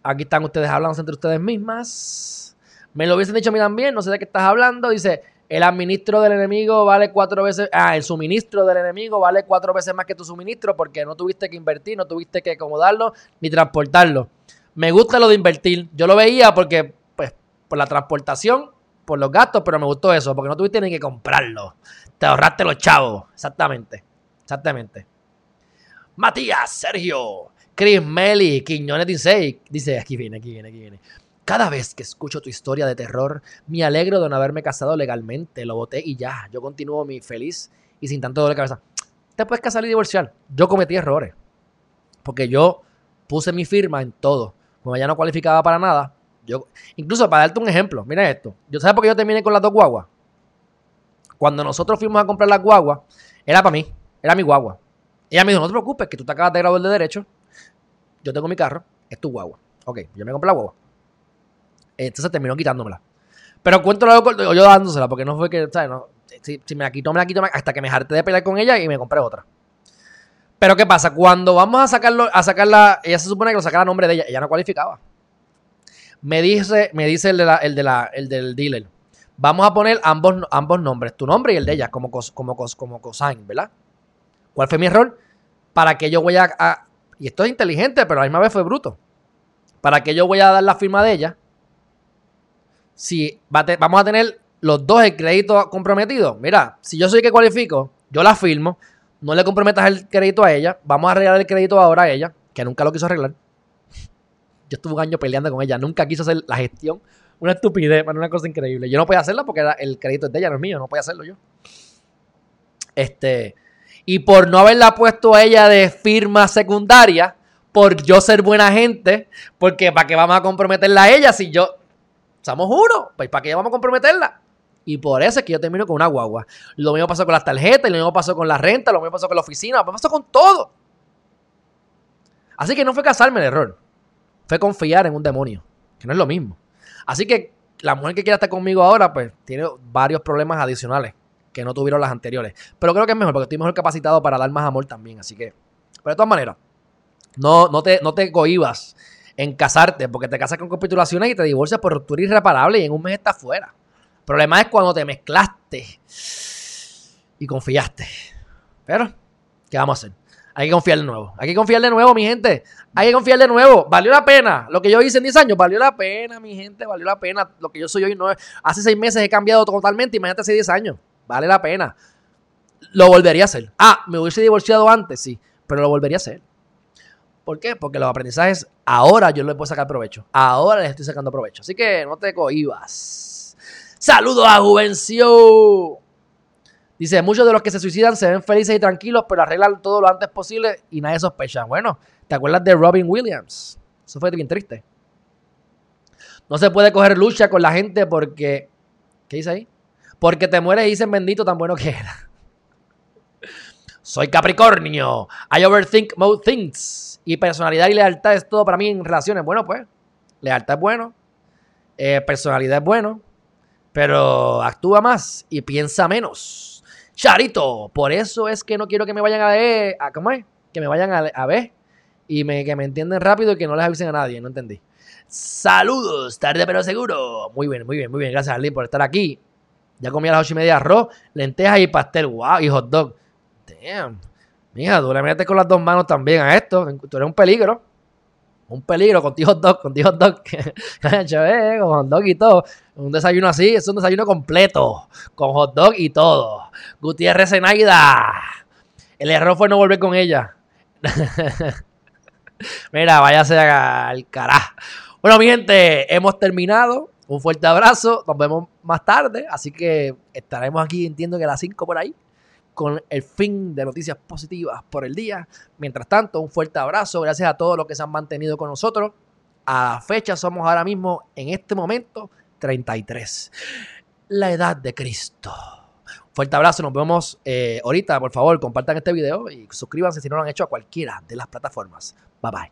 Speaker 1: aquí están ustedes hablando entre ustedes mismas. Me lo hubiesen dicho a mí también, no sé de qué estás hablando. Dice, el administro del enemigo vale cuatro veces, ah, el suministro del enemigo vale cuatro veces más que tu suministro porque no tuviste que invertir, no tuviste que acomodarlo ni transportarlo. Me gusta lo de invertir. Yo lo veía porque, pues, por la transportación, por los gastos, pero me gustó eso, porque no tuviste ni que comprarlo. Te ahorraste los chavos. Exactamente. Exactamente. Matías, Sergio, Chris Melly, Quiñones dice, dice, aquí viene, aquí viene, aquí viene. Cada vez que escucho tu historia de terror, me alegro de no haberme casado legalmente. Lo voté y ya. Yo continúo mi feliz y sin tanto dolor de cabeza. Te puedes casar y divorciar. Yo cometí errores. Porque yo puse mi firma en todo. Como ya no cualificaba para nada. Yo, incluso para darte un ejemplo, mira esto. Yo sabes por qué yo terminé con las dos guaguas. Cuando nosotros fuimos a comprar las guaguas, era para mí, era mi guagua. Ella me dijo, no te preocupes, que tú te acabas de graduar de derecho, yo tengo mi carro, es tu guagua. Ok, yo me compré la guagua. Entonces terminó quitándomela. Pero cuéntalo yo dándosela, porque no fue que, ¿sabes? Si, me la quitó, me la quitó, hasta que me harté de pelear con ella y me compré otra. Pero ¿qué pasa? Cuando vamos a sacarlo, a sacarla, ella se supone que lo sacara a nombre de ella, ella no cualificaba. Me dice, me dice el, de la, el, de la, el del dealer, vamos a poner ambos, ambos nombres, tu nombre y el de ella, como, como, como cosign, ¿verdad? ¿Cuál fue mi error? ¿Para que yo voy a, Y esto es inteligente, pero a la misma vez fue bruto. ¿Para que yo voy a dar la firma de ella? Si vamos a tener los dos el crédito comprometido. Mira, si yo soy el que cualifico, yo la firmo. No le comprometas el crédito a ella. Vamos a arreglar el crédito ahora a ella, que nunca lo quiso arreglar. Yo estuve un año peleando con ella. Nunca quiso hacer la gestión. Una estupidez, una cosa increíble. Yo no podía hacerla porque el crédito es de ella, no es mío. No podía hacerlo yo. Este, y por no haberla puesto a ella de firma secundaria, por yo ser buena gente, porque ¿para qué vamos a comprometerla a ella si yo somos uno? Pues ¿para qué vamos a comprometerla? Y por eso es que yo termino con una guagua. Lo mismo pasó con las tarjetas, lo mismo pasó con la renta, lo mismo pasó con la oficina, lo mismo pasó con todo. Así que no fue casarme el error. Fue confiar en un demonio, que no es lo mismo. Así que la mujer que quiera estar conmigo ahora, pues tiene varios problemas adicionales que no tuvieron las anteriores. Pero creo que es mejor, porque estoy mejor capacitado para dar más amor también. Así que, pero de todas maneras, no, no, te, no te cohibas en casarte, porque te casas con capitulaciones y te divorcias por ruptura irreparable y en un mes estás fuera. El problema es cuando te mezclaste y confiaste. Pero, ¿qué vamos a hacer? Hay que confiar de nuevo. Hay que confiar de nuevo, mi gente. Hay que confiar de nuevo. Valió la pena. Lo que yo hice en 10 años, valió la pena, mi gente. Valió la pena. Lo que yo soy hoy no es. Hace 6 meses he cambiado totalmente. Imagínate hace 10 años. Vale la pena. Lo volvería a hacer. Ah, me hubiese divorciado antes, sí. Pero lo volvería a hacer. ¿Por qué? Porque los aprendizajes ahora yo les puedo sacar provecho. Ahora les estoy sacando provecho. Así que no te cohibas. Saludos a Juvencio. Dice, muchos de los que se suicidan se ven felices y tranquilos, pero arreglan todo lo antes posible y nadie sospecha. Bueno, ¿te acuerdas de Robin Williams? Eso fue bien triste. No se puede coger lucha con la gente porque... ¿Qué dice ahí? Porque te mueres y dicen bendito tan bueno que era. Soy Capricornio. I overthink most things. Y personalidad y lealtad es todo para mí en relaciones. Bueno, pues, lealtad es bueno. Eh, personalidad es bueno. Pero actúa más y piensa menos. Charito, por eso es que no quiero que me vayan a ver, a, ¿cómo es? Que me vayan a, ver y que me entiendan rápido y que no les avisen a nadie, no entendí. Saludos, tarde pero seguro. Muy bien, muy bien, muy bien. Gracias, Arlene, por estar aquí. Ya comí a las ocho y media arroz, lentejas y pastel. Wow, y hot dog. Damn. Mija, tú le con las dos manos también a esto. Tú eres un peligro un peligro con hot dog, con hot dog, con hot dog y todo. Un desayuno así, es un desayuno completo, con hot dog y todo. Gutiérrez Zenaida. El error fue no volver con ella. Mira, váyase al carajo. Bueno, mi gente, hemos terminado. Un fuerte abrazo. Nos vemos más tarde. Así que estaremos aquí, entiendo que a las 5 por ahí con el fin de noticias positivas por el día. Mientras tanto, un fuerte abrazo. Gracias a todos los que se han mantenido con nosotros. A la fecha somos ahora mismo, en este momento, 33. La edad de Cristo. Fuerte abrazo, nos vemos eh, ahorita. Por favor, compartan este video y suscríbanse si no lo han hecho a cualquiera de las plataformas. Bye bye.